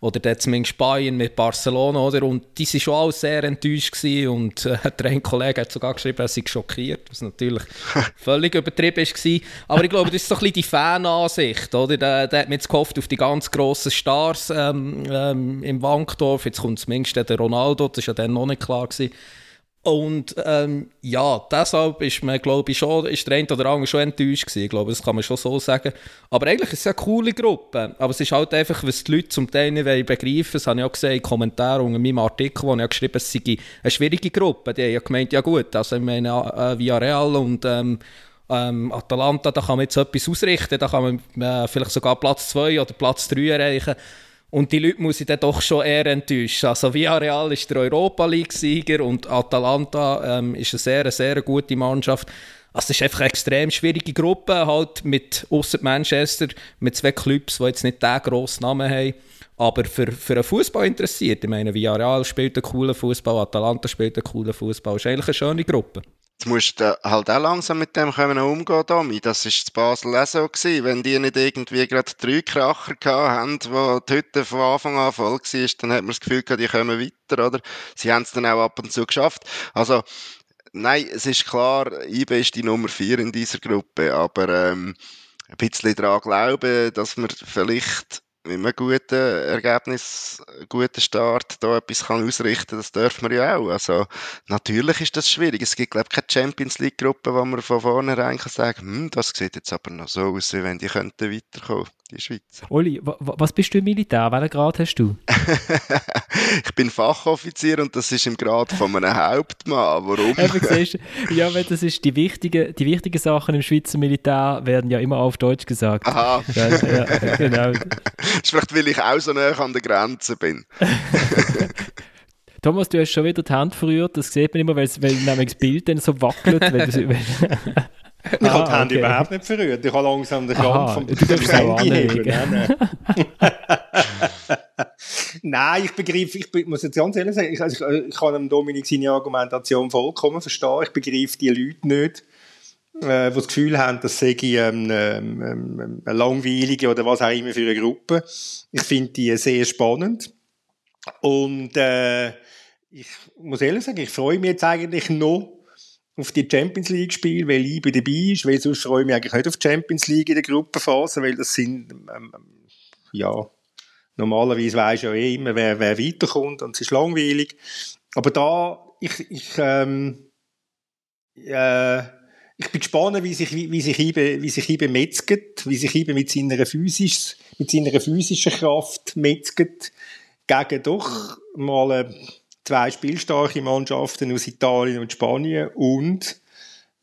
oder dann zumindest Bayern mit Barcelona, oder? Und die waren schon alle sehr enttäuscht gewesen. und äh, [LAUGHS] der ein Kollege hat sogar geschrieben, er sei schockiert, was natürlich [LAUGHS] völlig übertrieben war. Aber ich glaube, das ist so ein bisschen die Fanansicht, oder? Da, da hat man jetzt gehofft auf die ganz grossen Stars ähm, ähm, im Wankdorf, jetzt kommt zumindest der Ronaldo, das war ja dann noch nicht klar gewesen. Und ähm, ja, deshalb ist man, glaube ich, schon, ist der eine oder andere schon enttäuscht gewesen. Ich glaube, das kann man schon so sagen. Aber eigentlich ist es eine coole Gruppe. Aber es ist halt einfach, was die Leute zum Teil nicht begreifen Das habe ich auch gesehen in Kommentaren unter meinem Artikel, wo ich geschrieben habe, es sei eine schwierige Gruppe. Die haben ja gemeint, ja gut, also ich meine, äh, Villarreal und ähm, ähm, Atalanta, da kann man jetzt etwas ausrichten, da kann man äh, vielleicht sogar Platz 2 oder Platz 3 erreichen. Und die Leute muss ich dann doch schon eher enttäuschen. Also Villarreal ist der Europa League-Sieger und Atalanta ähm, ist eine sehr, sehr gute Mannschaft. Also es ist einfach eine extrem schwierige Gruppe, halt mit außer Manchester, mit zwei Clubs, die jetzt nicht den grossen Namen haben. Aber für, für einen Fußball interessiert, ich meine, Villarreal spielt einen coolen Fußball, Atalanta spielt einen coolen Fußball. ist eigentlich eine schöne Gruppe. Jetzt musst du halt auch langsam mit dem können umgehen, Domi. Das war in Basel auch so. Gewesen. Wenn die nicht irgendwie gerade drei Kracher haben, wo die Hütte von Anfang an voll war, dann hat man das Gefühl gehabt, die kommen weiter, oder? Sie haben es dann auch ab und zu geschafft. Also, nein, es ist klar, IB ist die Nummer vier in dieser Gruppe, aber ähm, ein bisschen daran glauben, dass man vielleicht mit einem guten Ergebnis, einem guten Start da etwas kann ausrichten kann, das dürfen wir ja auch. Also, natürlich ist das schwierig. Es gibt, glaube ich, keine Champions League-Gruppe, wo man von vornherein kann sagen hm, das sieht jetzt aber noch so aus, wie wenn die könnten weiterkommen, die Schweiz. Oli, was bist du im Militär? Welchen Grad hast du? [LAUGHS] ich bin Fachoffizier und das ist im Grad von einem Hauptmann. Warum? [LAUGHS] Ja, weil das ist die wichtigen, die wichtigen Sachen im Schweizer Militär werden ja immer auf Deutsch gesagt. Aha. Ja, ja, genau. [LAUGHS] Das ist vielleicht, weil ich auch so nah an der Grenze bin. [LAUGHS] Thomas, du hast schon wieder die Hand verrührt. Das sieht man immer, weil, weil nämlich das Bild dann so wackelt. Wenn du, wenn ich ah, habe die Hand okay. überhaupt nicht verrührt. Ich habe langsam den Krampf vom Handy. Nein, ich begreife, ich muss jetzt ganz ehrlich sagen, ich, also ich, ich kann Dominik seine Argumentation vollkommen verstehen. Ich begreife die Leute nicht, äh, die das Gefühl haben, das sei ähm, ähm, ähm, eine langweilige oder was auch immer für eine Gruppe. Ich finde die sehr spannend. Und äh, ich muss ehrlich sagen, ich freue mich jetzt eigentlich noch auf die Champions League Spiele, weil ich dabei ist, weil sonst freue ich mich eigentlich nicht auf die Champions League in der Gruppenphase, weil das sind, ähm, ja, normalerweise weisst ja eh immer, wer, wer weiterkommt und es ist langweilig. Aber da, ich, ich, ähm, äh, ich bin gespannt, wie sich, wie, wie sich Ibe, wie sich Ibe metzget, wie sich Ibe mit seiner physisch, mit seiner physischen Kraft metzget, gegen doch mal, äh, zwei spielstarke Mannschaften aus Italien und Spanien und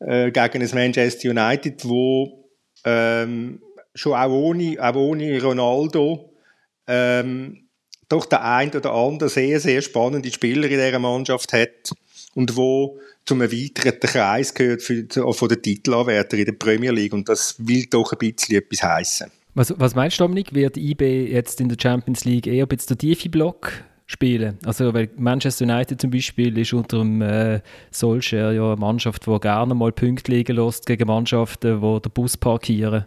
äh, gegen ein Manchester United, wo ähm, schon auch ohne, auch ohne Ronaldo ähm, doch der ein oder andere sehr, sehr spannende Spieler in dieser Mannschaft hat und wo zum erweiterten Kreis gehört für, von den Titelanwärter in der Premier League und das will doch ein bisschen etwas heißen. Was, was meinst du, Dominik? Wird IB jetzt in der Champions League eher ein bisschen der tiefe Block spielen. Also weil Manchester United zum Beispiel ist unter dem äh, Solskjaer ja eine Mannschaft, die gerne mal Punkte liegen lässt gegen Mannschaften, die den Bus parkieren.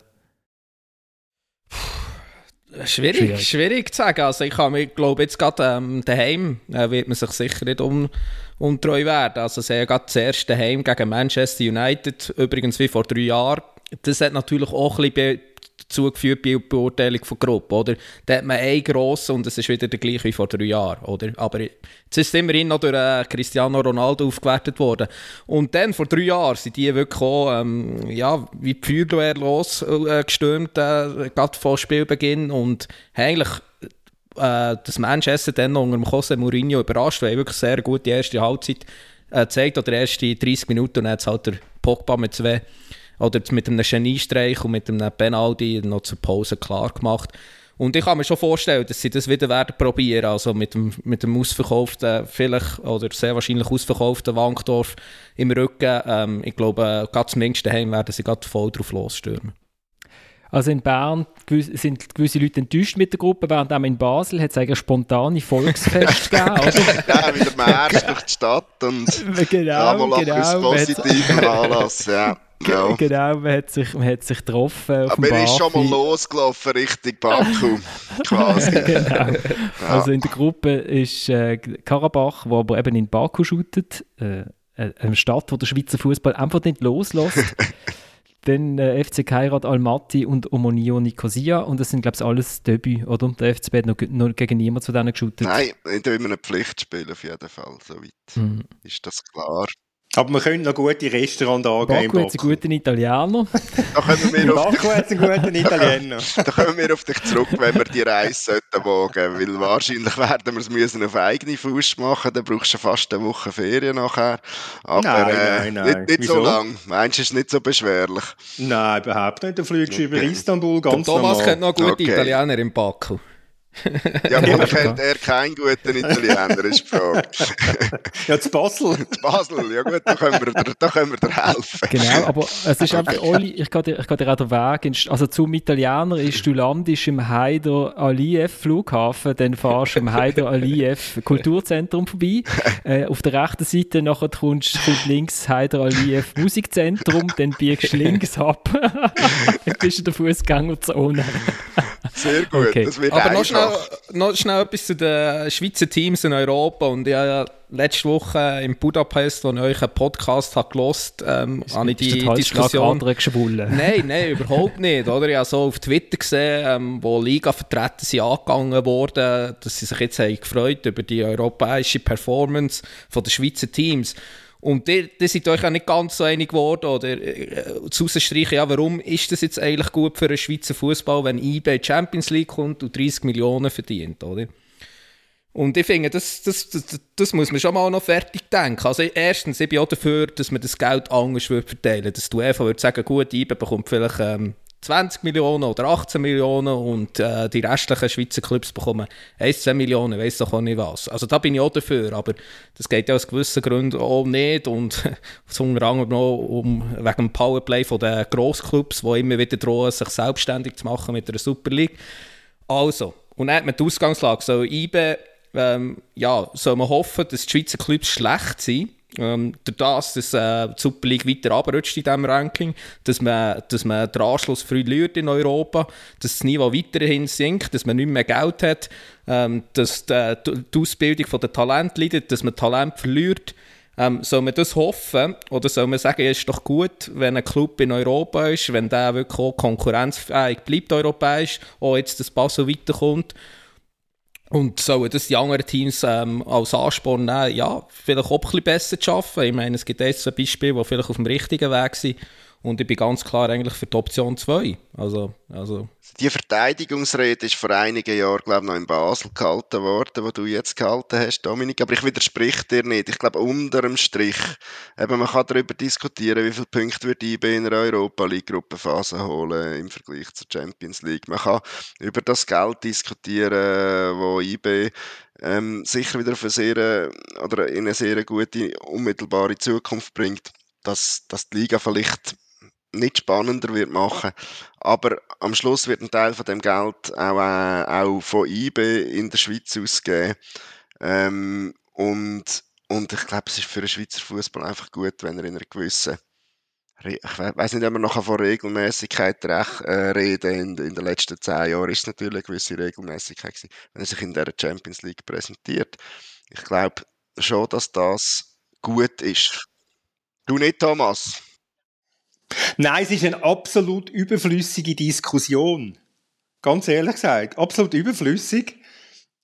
Schwierig, schwierig, schwierig zu sagen. Also ich glaube jetzt gerade ähm, daheim äh, wird man sich sicher nicht um, untreu werden. Also sie haben gerade das erste daheim gegen Manchester United, übrigens wie vor drei Jahren. Das hat natürlich auch ein bisschen dazu geführt bei der Beurteilung von Gruppe, oder? Da hat man einen grossen und es ist wieder der gleiche wie vor drei Jahren, oder? Aber jetzt ist immerhin noch durch äh, Cristiano Ronaldo aufgewertet worden. Und dann, vor drei Jahren, sind die wirklich auch, ähm, ja, wie die Feuerwehr losgestürmt, äh, gerade vor Spielbeginn und eigentlich äh, das Manchester dann unter dem Jose Mourinho überrascht, weil wirklich sehr gute erste Halbzeit äh, gezeigt, oder die 30 Minuten, und dann hat es halt der Pogba mit zwei, oder mit einem Geniestreich und mit einem Penalty noch zur Pause klar gemacht. Und ich kann mir schon vorstellen, dass sie das wieder werden probieren, also mit dem, mit dem ausverkauften, vielleicht oder sehr wahrscheinlich ausverkauften Wankdorf im Rücken. Ähm, ich glaube, ganz zumindest daheim werden sie gerade voll drauf losstürmen. Also in Bern sind gewisse Leute enttäuscht mit der Gruppe, während auch in Basel hat es eigentlich spontane Volksfest [LAUGHS] gegeben. ja, wieder März durch die Stadt und [LAUGHS] genau, genau, ein positiven Anlass, ja. Ja. Genau, man hat sich, man hat sich getroffen. Aber er ist schon mal losgelaufen Richtung Baku, [LAUGHS] quasi. genau. Ja. Also in der Gruppe ist äh, Karabach, wo aber eben in Baku shootet, äh, eine Stadt, wo der Schweizer Fußball einfach nicht loslässt. [LAUGHS] Dann äh, FC Kairat Almaty und Omonio Nicosia. Und das sind, glaube ich, alles Debüt, oder? Der FCB hat noch, noch gegen niemanden von denen geshootet. Nein, nicht immer eine Pflicht spielen, auf jeden Fall. Soweit mhm. ist das klar. Aber wir können noch gute Restaurants angeben. Baku hat einen guten Italiener. Da können wir [LAUGHS] auf Baku hat einen guten [LAUGHS] Italiener. da kommen wir auf dich zurück, wenn wir die Reise sollten wagen. Weil wahrscheinlich werden wir es müssen auf eigene Faust machen. Dann brauchst du fast eine Woche Ferien nachher. Aber nein, äh, nein, nein. nicht, nicht so lang. Meinst du, es ist nicht so beschwerlich? Nein, überhaupt nicht. Du fliegst okay. über Istanbul ganz Der Thomas normal. kennt noch gute Okay. Italiener im Baku. [LAUGHS] Ja, aber kennt er keinen guten Italiener, ist die Frage. Ja, zu Basel. [LAUGHS] Zu Basel, ja gut, da können wir, dir- da können wir dir helfen. Genau, aber es ist einfach, Oli, ich gehe dir, ich gehe dir auch den Weg, also zum Italiener ist, du landest im Haider Aliyev Flughafen, dann fahrst du im Haider Aliyev Kulturzentrum vorbei, [LAUGHS] äh, auf der rechten Seite nachher kommst, kommt links Haider Aliyev Musikzentrum, dann biegst du links ab, dann bist du in der Fußgängerzone. Sehr gut, Okay. das wird Aber noch schnell, noch schnell etwas zu den Schweizer Teams in Europa. Und ich habe ja letzte Woche in Budapest, wo ich euch einen Podcast habe gelost, ähm, habe ich die Diskussion... andere geschwollen. [LAUGHS] Nein, nein, überhaupt nicht. Oder? Ich habe so auf Twitter gesehen, ähm, wo Liga-Vertreter sind angegangen worden, dass sie sich jetzt haben gefreut über die europäische Performance von der Schweizer Teams. Und die, die sind euch auch nicht ganz so einig geworden. Oder äh, zu rausstreichen, ja, warum ist das jetzt eigentlich gut für den Schweizer Fußball, wenn die Champions League kommt und 30 Millionen verdient, oder? Und ich finde, das, das, das, das muss man schon mal noch fertig denken. Also erstens, ich bin auch dafür, dass man das Geld anders verteilen würde. Dass du einfach sagen, gut, IBE bekommt vielleicht ähm, 20 Millionen oder 18 Millionen und äh, die restlichen Schweizer Clubs bekommen 1, 2 Millionen, weiss doch auch nicht was. Also da bin ich auch dafür, aber das geht ja aus gewissen Gründen auch nicht und [LAUGHS] unter anderem noch um, wegen dem Powerplay von den Grossclubs, die immer wieder drohen, sich selbstständig zu machen mit der Super League. Also, und dann hat man die Ausgangslage. So, IBE, ähm, ja, soll man hoffen, dass die Schweizer Clubs schlecht sind. Ähm, durch das, dass äh, die Super League weiter abrutscht in diesem Ranking, dass man, dass man den Anschluss früh verliert in Europa, dass das Niveau weiterhin sinkt, dass man nicht mehr Geld hat, ähm, dass die, die Ausbildung der Talent leidet, dass man Talent verliert. Ähm, soll man das hoffen oder soll man sagen, ja, ist doch gut, wenn ein Club in Europa ist, wenn der wirklich auch konkurrenzfähig bleibt europäisch, auch jetzt das Basel weiterkommt und sollen das die anderen Teams ähm, als Ansporn nehmen, ja, vielleicht auch ein bisschen besser zu arbeiten. Ich meine, es gibt jetzt ein Beispiel, die vielleicht auf dem richtigen Weg sind und ich bin ganz klar eigentlich für die Option 2. Also, also Die Verteidigungsrede ist vor einigen Jahren, glaube ich, noch in Basel gehalten worden, wo du jetzt gehalten hast, Dominik. Aber ich widersprich dir nicht. Ich glaube, unter dem Strich, eben, man kann darüber diskutieren, wie viele Punkte wird IB in einer Europa League Gruppenphase holen im Vergleich zur Champions League. Man kann über das Geld diskutieren, wo IB ähm, sicher wieder auf eine sehr, oder in eine sehr gute, unmittelbare Zukunft bringt, dass, dass die Liga vielleicht nicht spannender wird machen. Aber am Schluss wird ein Teil von dem Geld auch, äh, auch von IB in der Schweiz ausgegeben. Ähm, und, und ich glaube, es ist für den Schweizer Fußball einfach gut, wenn er in einer gewissen ich weiß nicht, ob man nachher von Regelmäßigkeit äh, reden. In, in den letzten zehn Jahren ist natürlich eine gewisse Regelmäßigkeit gewesen, wenn er sich in der Champions League präsentiert. Ich glaube schon, dass das gut ist. Du nicht, Thomas? Nein, es ist eine absolut überflüssige Diskussion. Ganz ehrlich gesagt, absolut überflüssig.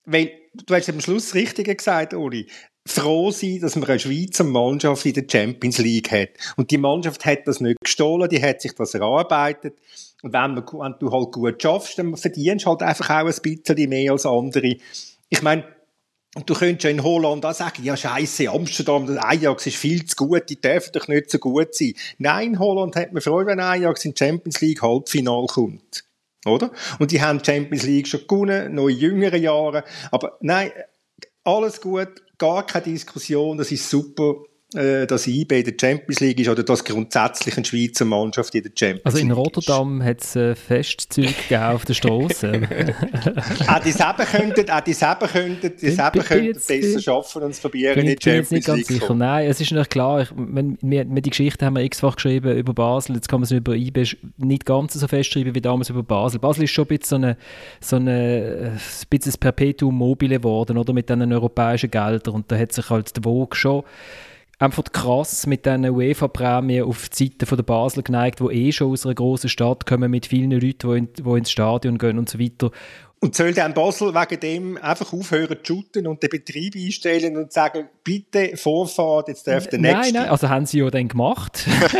Wenn, du hast am Schluss das Richtige gesagt, Uli. Froh sein, dass man eine Schweizer Mannschaft in der Champions League hat. Und die Mannschaft hat das nicht gestohlen, die hat sich das erarbeitet. Und wenn, man, wenn du halt gut schaffst, dann verdienst du halt einfach auch ein bisschen mehr als andere. Ich meine, Und du könntest ja in Holland auch sagen, ja scheiße, Amsterdam, Ajax ist viel zu gut, die dürfen doch nicht so gut sein. Nein, Holland hat man Freude, wenn Ajax in die Champions League Halbfinale kommt. Oder? Und die haben die Champions League schon gewonnen, noch in jüngeren Jahren. Aber nein, alles gut, gar keine Diskussion, das ist super dass IB in der Champions League ist oder dass grundsätzlich eine Schweizer Mannschaft in der Champions League Also in Rotterdam hat es äh, Festzüge auf der Straße. [LAUGHS] [LAUGHS] auch die selber könnten, auch die selber könnten, die selber könnten besser schaffen und es probieren in die Champions League. Ich bin nicht ganz sicher. Nein, es ist natürlich klar, ich, wir, wir, die Geschichte haben wir x-fach geschrieben über Basel, jetzt kann man es über IB nicht ganz so festschreiben wie damals über Basel. Basel ist schon ein bisschen so eine, so eine ein bisschen Perpetuum mobile geworden, oder, mit diesen europäischen Geldern und da hat sich halt der Vogue schon einfach krass mit diesen UEFA-Prämien auf die Seite von der Basel geneigt, wo eh schon aus einer grossen Stadt kommen mit vielen Leuten, die, in, die ins Stadion gehen und so weiter. Und soll dann Basel wegen dem einfach aufhören zu shooten und den Betrieb einstellen und sagen, bitte Vorfahrt, jetzt darf der Nächste... Nein, nein, also haben sie ja dann gemacht. [LAUGHS]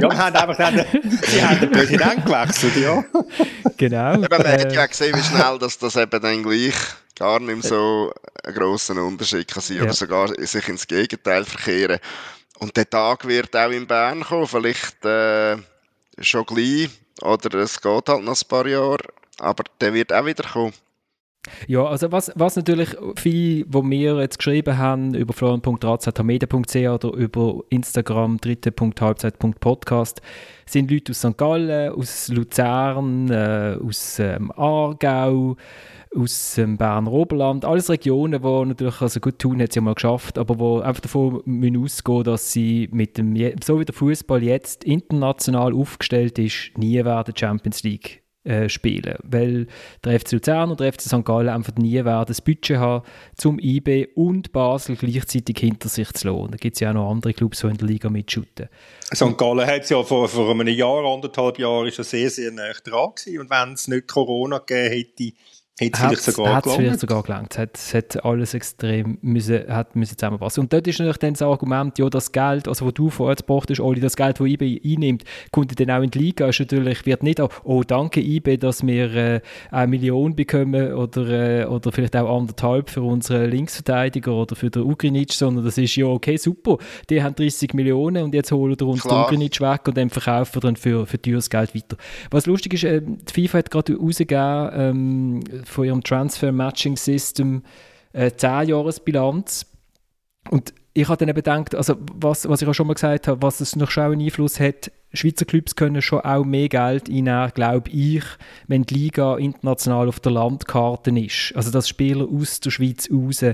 ja, haben einfach dann, sie haben den Präsident gewechselt, ja. [LAUGHS] Genau. Aber man äh, hat ja gesehen, wie schnell dass das eben dann gleich gar nicht mehr so einen grossen Unterschied kann sein ja. oder sogar sich ins Gegenteil verkehren. Und der Tag wird auch in Bern kommen, vielleicht äh, schon gleich oder es geht halt noch ein paar Jahre, aber der wird auch wieder kommen. Ja, also was, was natürlich viele, die wir jetzt geschrieben haben, über florian.razmedia.ch oder über Instagram dritte.halbzeit.podcast, sind Leute aus St. Gallen, aus Luzern, äh, aus ähm, Aargau, aus dem Berner Oberland, alles Regionen, die natürlich, also gut tun hat sie ja mal geschafft, aber wo einfach davon müssen ausgehen, dass sie mit dem, so wie der Fußball jetzt international aufgestellt ist, nie werden Champions League äh, spielen, weil der FC Luzern und der FC St. Gallen einfach nie werden das Budget haben, zum IB und Basel gleichzeitig hinter sich zu lassen. Da gibt es ja auch noch andere Clubs, die in der Liga mitschütten. St. Gallen hat es ja vor, vor einem Jahr, anderthalb Jahren, ja sehr, sehr nah dran gewesen. Und wenn es nicht Corona gegeben hätte, Hätte es vielleicht sogar gelangt? vielleicht sogar gelangt. Es hat, es hat alles extrem müssen, hat müssen zusammenpassen. Und dort ist natürlich dann das Argument, ja, das Geld, also was du vorher gebracht hast, Oli, das Geld, das IB einnimmt, kommt dann auch in die Liga. Ist natürlich, wird nicht, oh, danke IB, dass wir äh, eine Million bekommen oder, äh, oder vielleicht auch anderthalb für unsere Linksverteidiger oder für den Ugrinic, sondern das ist ja, okay, super, die haben 30 Millionen und jetzt holen wir uns Klar. den Ugrinic weg und dann verkaufen wir dann für, für teures Geld weiter. Was lustig ist, äh, die FIFA hat gerade rausgegeben, ähm, von ihrem Transfer Matching System äh, 10-Jahres-Bilanz. Und ich habe dann eben gedacht, also was, was ich auch schon mal gesagt habe, was es noch schon einen Einfluss hat, Schweizer Clubs können schon auch mehr Geld einnehmen, glaube ich, wenn die Liga international auf der Landkarte ist. Also dass Spieler aus der Schweiz raus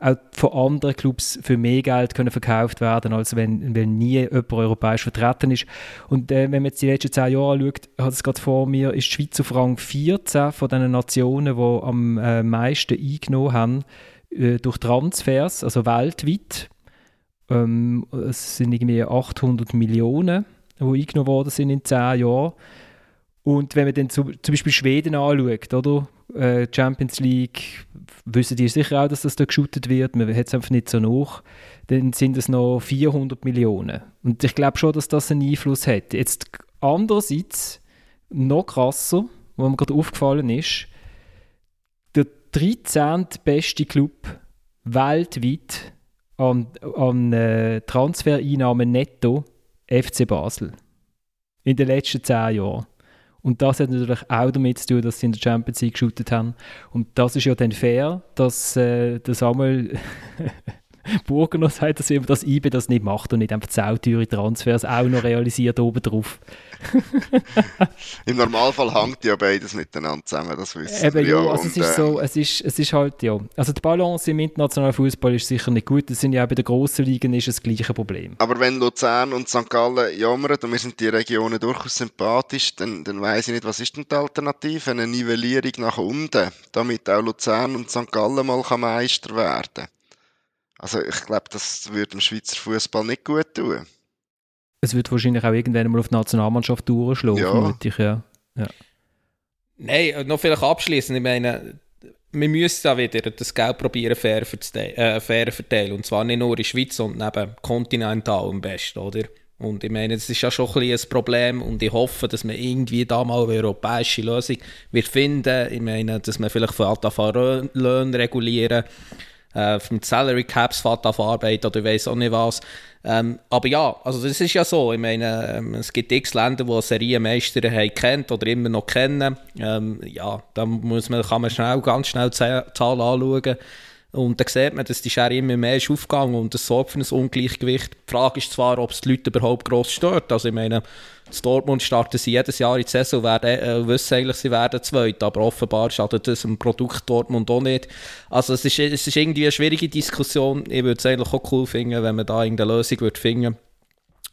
auch von anderen Clubs für mehr Geld können verkauft werden, als wenn, wenn nie jemand europäisch vertreten ist. Und äh, wenn man jetzt die letzten zehn Jahre anschaut, hat es gerade vor mir, ist die Schweiz auf Rang 14 von den Nationen, die am äh, meisten eingenommen haben äh, durch Transfers, also weltweit. Ähm, es sind irgendwie 800 Millionen die eingenommen worden sind in zehn Jahren. Und wenn man dann zu, zum Beispiel Schweden anschaut, oder? Äh, Champions League, wissen die sicher auch, dass das da geschootet wird, man hat es einfach nicht so nach, dann sind es noch 400 Millionen. Und ich glaube schon, dass das einen Einfluss hat. Jetzt andererseits, noch krasser, was mir gerade aufgefallen ist, der 13. beste Club weltweit an, an äh, Transfereinnahmen netto FC Basel. In den letzten zehn Jahren. Und das hat natürlich auch damit zu tun, dass sie in der Champions League geshootet haben. Und das ist ja dann fair, dass äh, der Samuel [LAUGHS] [LAUGHS] Burger noch sagt, dass, eben das IBE das nicht macht und nicht einfach sauteure Transfers auch noch realisiert obendrauf. [LAUGHS] Im Normalfall hängt ja beides miteinander zusammen, das wissen Eben. Ja, also es ist so, es ist, es ist halt, ja. Also die Balance im internationalen Fußball ist sicher nicht gut. Das sind ja auch bei den grossen Ligen ist das gleiche Problem. Aber wenn Luzern und St. Gallen jammern und wir sind die Regionen durchaus sympathisch, dann, dann weiß ich nicht, was ist denn die Alternative? Eine Nivellierung nach unten, damit auch Luzern und St. Gallen mal Meister werden kann. Also ich glaube, das würde dem Schweizer Fußball nicht gut tun. Es wird wahrscheinlich auch irgendwann mal auf die Nationalmannschaft durchschlagen, ja. ich, ja. ja. Nein, noch vielleicht abschließend. Ich meine, wir müssen da wieder das Geld probieren fair, äh, fair verteilen. Und zwar nicht nur in der Schweiz, sondern eben kontinental am besten, oder? Und ich meine, das ist ja schon ein, bisschen ein Problem und ich hoffe, dass man irgendwie da mal eine europäische Lösung wird finden. Ich meine, dass man vielleicht von an Löhne regulieren äh, mit Salary Caps fährt auf Arbeit oder ich weiß auch nicht was. Ähm, aber ja, also das ist ja so. Ich meine, ähm, es gibt x Länder, die Serienmeister haben kennt oder immer noch kennen. Ähm, ja, da muss man, kann man schnell, ganz schnell die Zahlen anschauen. Und dann sieht man, dass die Schere immer mehr ist aufgegangen und das sorgt für ein Ungleichgewicht. Die Frage ist zwar, ob es die Leute überhaupt gross stört. Also ich meine, das Dortmund starten sie jedes Jahr in die Saison, werden, äh, wissen eigentlich, sie werden zweit, aber offenbar schadet das dem Produkt Dortmund auch nicht. Also es ist, es ist irgendwie eine schwierige Diskussion. Ich würde es eigentlich auch cool finden, wenn man da irgendeine Lösung würde finden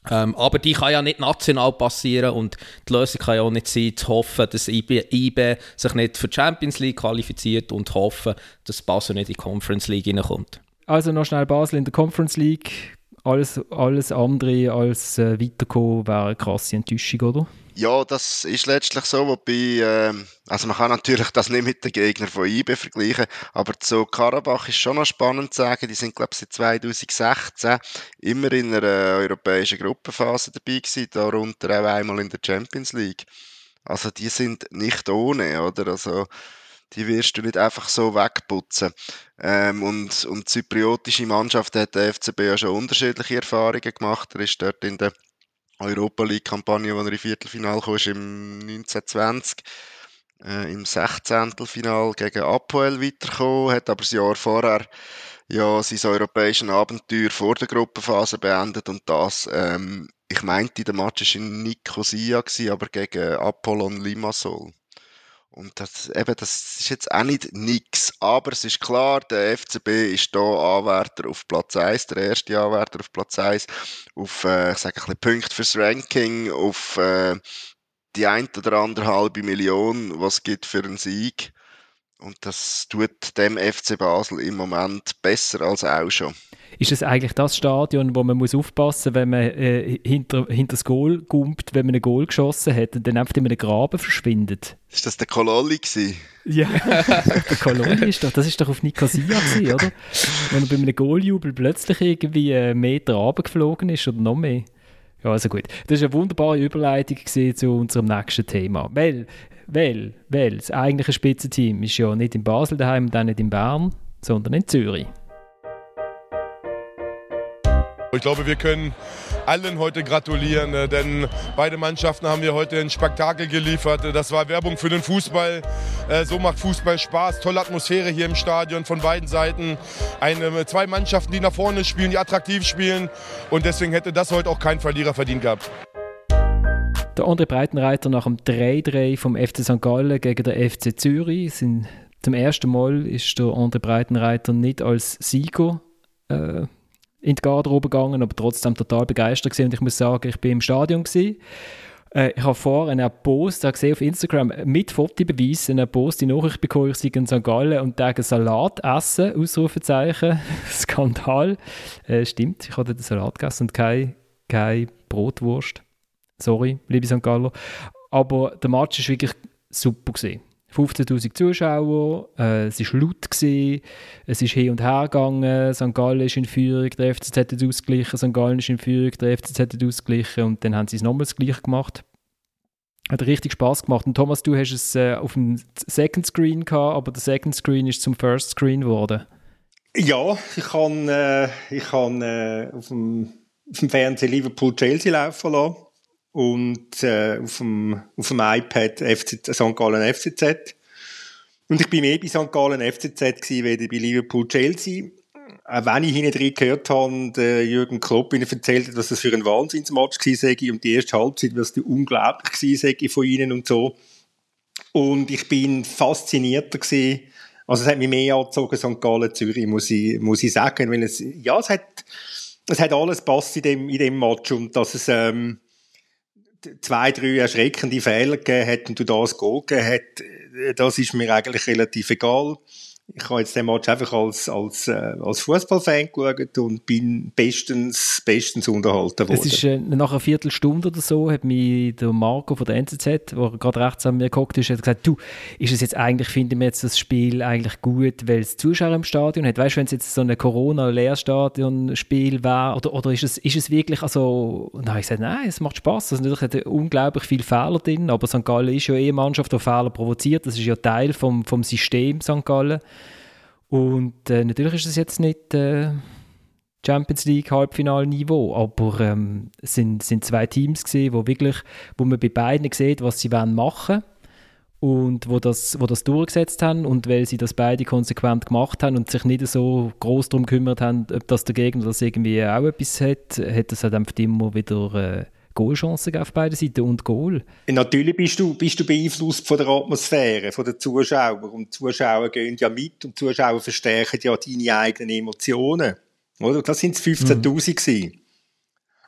ähm, aber die kann ja nicht national passieren und die Lösung kann ja auch nicht sein, zu hoffen, dass IB, IB sich nicht für die Champions League qualifiziert und hoffen, dass Basel nicht in die Conference League hineinkommt. Also noch schnell Basel in der Conference League alles, alles andere als äh, weiterkommen wäre eine krasse Enttäuschung, oder? Ja, das ist letztlich so, wobei, äh, also man kann natürlich das nicht mit den Gegnern von IB vergleichen, aber zu Karabach ist schon noch spannend zu sagen, die sind glaube ich seit 2016 immer in einer europäischen Gruppenphase dabei gewesen, darunter auch einmal in der Champions League. Also die sind nicht ohne, oder? Also die wirst du nicht einfach so wegputzen. Ähm, und, und die zypriotische Mannschaft hat der FCB ja schon unterschiedliche Erfahrungen gemacht. Er ist dort in der Europa League-Kampagne, wo er im Viertelfinal kam, im 1920 äh, im 16. Final gegen Apoel weitergekommen, hat aber das Jahr vorher ja sein europäisches Abenteuer vor der Gruppenphase beendet und das, ähm, ich meinte, der Match war in Nicosia, aber gegen Apollon Limassol. Und das, eben, das ist jetzt auch nicht nix. Aber es ist klar, der FCB ist hier Anwärter auf Platz 1, der erste Anwärter auf Platz 1, auf, äh, ich sage ein bisschen Punkte fürs Ranking, auf äh, die ein oder andere halbe Million, was gibt für einen Sieg. Und das tut dem FC Basel im Moment besser als auch schon. Ist es eigentlich das Stadion, wo man muss aufpassen muss, wenn man äh, hinter, hinter das Goal gumpt, wenn man ein Goal geschossen hat und dann einfach in einem Graben verschwindet? Ist das der Kololli gewesen? Ja, der Kololli ist doch, das ist doch auf Nicosia gewesen, oder? Wenn er bei einem Goaljubel plötzlich irgendwie einen Meter runtergeflogen ist oder noch mehr. Ja, also gut. Das war eine wunderbare Überleitung zu unserem nächsten Thema. Weil, weil, weil das eigentliche Spitzenteam ist ja nicht in Basel daheim und auch nicht in Bern, sondern in Zürich. Ich glaube, wir können allen heute gratulieren, äh, denn beide Mannschaften haben wir heute ein Spektakel geliefert. Das war Werbung für den Fußball. Äh, so macht Fußball Spaß. Tolle Atmosphäre hier im Stadion von beiden Seiten. Eine, zwei Mannschaften, die nach vorne spielen, die attraktiv spielen. Und deswegen hätte das heute auch kein Verlierer verdient gehabt. Der André Breitenreiter nach dem 3-3 vom FC St. Gallen gegen den FC Zürich. Sind zum ersten Mal ist der André Breitenreiter nicht als Sieger äh, in die Garderobe gegangen, aber trotzdem total begeistert gewesen. Und ich muss sagen, ich bin im Stadion gewesen. Äh, ich habe vorher einen Post gesehen auf Instagram mit Fotobeweis, einen Post, die Nachricht bekommen, ich sei in St. Gallen und tage Salat essen, Ausrufezeichen, [LAUGHS] Skandal. Äh, stimmt, ich hatte den Salat gegessen und keine, keine Brotwurst. Sorry, liebe St. Galler. Aber der Match war wirklich super. Gewesen. 15.000 Zuschauer, äh, es war laut, gewesen, es ist hin und her gegangen, St. Gallen ist in Führung, der FCZ hat ausgeglichen, St. Gallen ist in Führung, der FCZ hat ausgeglichen und dann haben sie es nochmals gleich gemacht. Hat richtig Spaß gemacht. Und Thomas, du hast es äh, auf dem Second Screen gehabt, aber der Second Screen ist zum First Screen geworden. Ja, ich kann, äh, kann äh, auf, dem, auf dem Fernseher Liverpool-Chelsea laufen lassen und äh, auf, dem, auf dem iPad FC, St. Gallen FCZ. Und ich bin mehr bei St. Gallen FCZ gewesen, wie bei Liverpool Chelsea. Auch wenn ich hinten drin gehört habe, der Jürgen Klopp ihnen erzählt hat, was das für ein Wahnsinnsmatch war und die erste Halbzeit, was die unglaublich war von ihnen und so. Und ich bin faszinierter gewesen. Also es hat mich mehr angezogen, St. Gallen, Zürich, muss ich, muss ich sagen, weil es, ja, es hat, es hat alles passt in dem, in dem Match und dass es, ähm, zwei, drei erschreckende Fehler gegeben hat und du das Goal gegeben hat, das ist mir eigentlich relativ egal. Ich habe jetzt den Match einfach als, als, äh, als Fußballfan geschaut und bin bestens, bestens unterhalten worden. Es ist äh, nach einer Viertelstunde oder so, hat mich der Marco von der NZZ, der gerade rechts an mir geguckt ist, hat gesagt, du, ist es jetzt eigentlich, finden wir jetzt das Spiel eigentlich gut, weil es Zuschauer im Stadion hat? Weißt du, wenn es jetzt so ein Corona-Lehrstadion-Spiel wäre, oder, oder ist, es, ist es wirklich, also, und dann habe ich gesagt, nein, es macht Spaß. Also natürlich hat unglaublich viele Fehler drin, aber St. Gallen ist ja eh eine Mannschaft, die Fehler provoziert. Das ist ja Teil vom, vom System St. Gallen. Und äh, natürlich ist es jetzt nicht äh, Champions League Halbfinalniveau, aber ähm, es sind, sind zwei Teams gesehen, wo wirklich, wo man bei beiden sieht, was sie wollen machen und wo das, wo das durchgesetzt haben und weil sie das beide konsequent gemacht haben und sich nicht so groß darum gekümmert haben, ob das der Gegner das irgendwie auch etwas hat, hat es halt einfach immer wieder äh, Goalchancen auf beiden Seiten und Goal. Natürlich bist du, bist du beeinflusst von der Atmosphäre, von den Zuschauern. Und die Zuschauer gehen ja mit und die Zuschauer verstärken ja deine eigenen Emotionen. Oder? Das sind 15.000 mhm.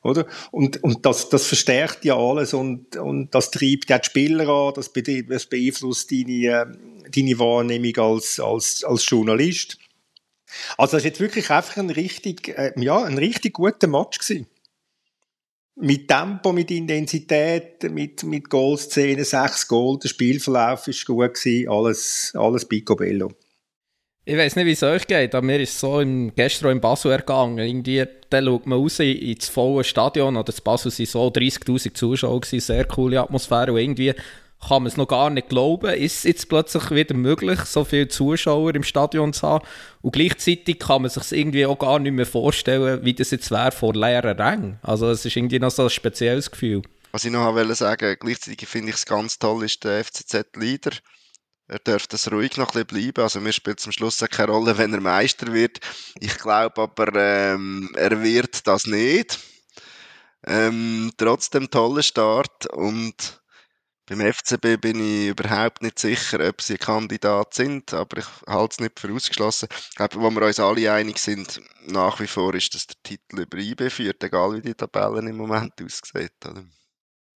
Oder? Und, und das, das verstärkt ja alles und, und das treibt ja die Spieler an, das, das beeinflusst deine, ähm, deine Wahrnehmung als, als, als Journalist. Also das ist jetzt wirklich einfach ein richtig, äh, ja, ein richtig guter Match gewesen mit Tempo, mit Intensität, mit, mit Goalszenen, sechs Goal, der Spielverlauf war gut, gewesen, alles, alles picobello. Ich weiß nicht, wie es euch geht, aber mir ist so im, gestern im Basel ergangen. Irgendwie, dann schaut man raus ins volle Stadion, oder das Basel waren so 30'000 Zuschauer, gewesen, sehr coole Atmosphäre und irgendwie kann man es noch gar nicht glauben, ist es jetzt plötzlich wieder möglich, so viele Zuschauer im Stadion zu haben. Und gleichzeitig kann man sich irgendwie auch gar nicht mehr vorstellen, wie das jetzt wäre vor leeren Rängen. Also es ist irgendwie noch so ein spezielles Gefühl. Was ich noch wollte sagen, gleichzeitig finde ich es ganz toll, ist der FCZ-Leader. Er darf das ruhig noch ein bisschen bleiben. Also mir spielt zum Schluss keine Rolle, wenn er Meister wird. Ich glaube aber, ähm, er wird das nicht. Ähm, trotzdem toller Start und beim FCB bin ich überhaupt nicht sicher, ob sie Kandidat sind, aber ich halte es nicht für ausgeschlossen. Ich glaube, wo wir uns alle einig sind, nach wie vor ist, dass der Titel über IB führt, egal wie die Tabellen im Moment aussieht. Oder?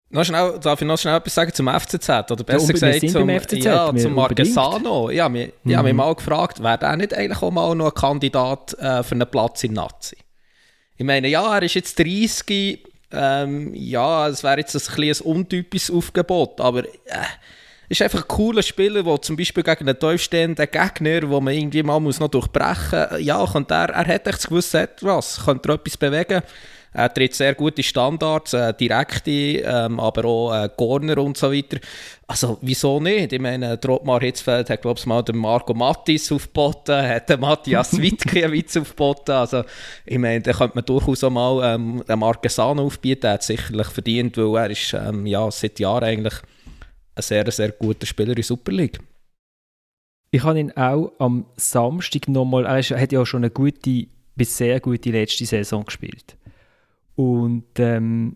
Noch schnell, darf ich noch schnell etwas sagen zum FCZ? Oder besser ja, gesagt zum, FCZ, ja, zum Marquesano. Ich habe mich, mhm. ich hab mich mhm. mal gefragt, wäre der nicht eigentlich auch mal noch ein Kandidat äh, für einen Platz in Nazi? Ich meine, ja, er ist jetzt 30, ähm, ja, es wäre jetzt ein, ein untypisches Aufgebot, aber äh, ist einfach ein cooler Spieler, der zum Beispiel gegen einen tiefstehenden Gegner, wo man irgendwie mal noch durchbrechen muss, ja, er, er hat echt gewusst, was, könnte er etwas bewegen. Er tritt sehr gute Standards, äh, direkte, ähm, aber auch äh, Corner und so weiter. Also, wieso nicht? Ich meine, Trotmar Hitzfeld hat, glaube ich, mal den Marco Mattis aufgeboten, hat den Matthias [LAUGHS] Wittkiewicz aufgeboten. Also, ich meine, da könnte man durchaus auch mal ähm, den Marquesano aufbieten. Er hat sicherlich verdient, weil er ist ähm, ja, seit Jahren eigentlich ein sehr, sehr guter Spieler in der Super League. Ich habe ihn auch am Samstag nochmal, er hat ja schon eine gute bis sehr gute letzte Saison gespielt. Und ähm,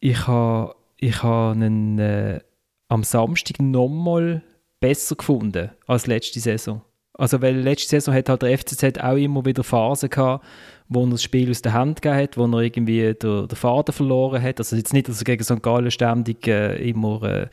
ich habe ich ha ihn äh, am Samstag nochmal besser gefunden als letzte Saison. Also weil letzte Saison hat halt der FCZ auch immer wieder Phasen gehabt, wo er das Spiel aus der Hand gegeben hat, wo er irgendwie den, den Faden verloren hat. Also jetzt nicht, dass er gegen St. Gallen ständig äh, immer äh,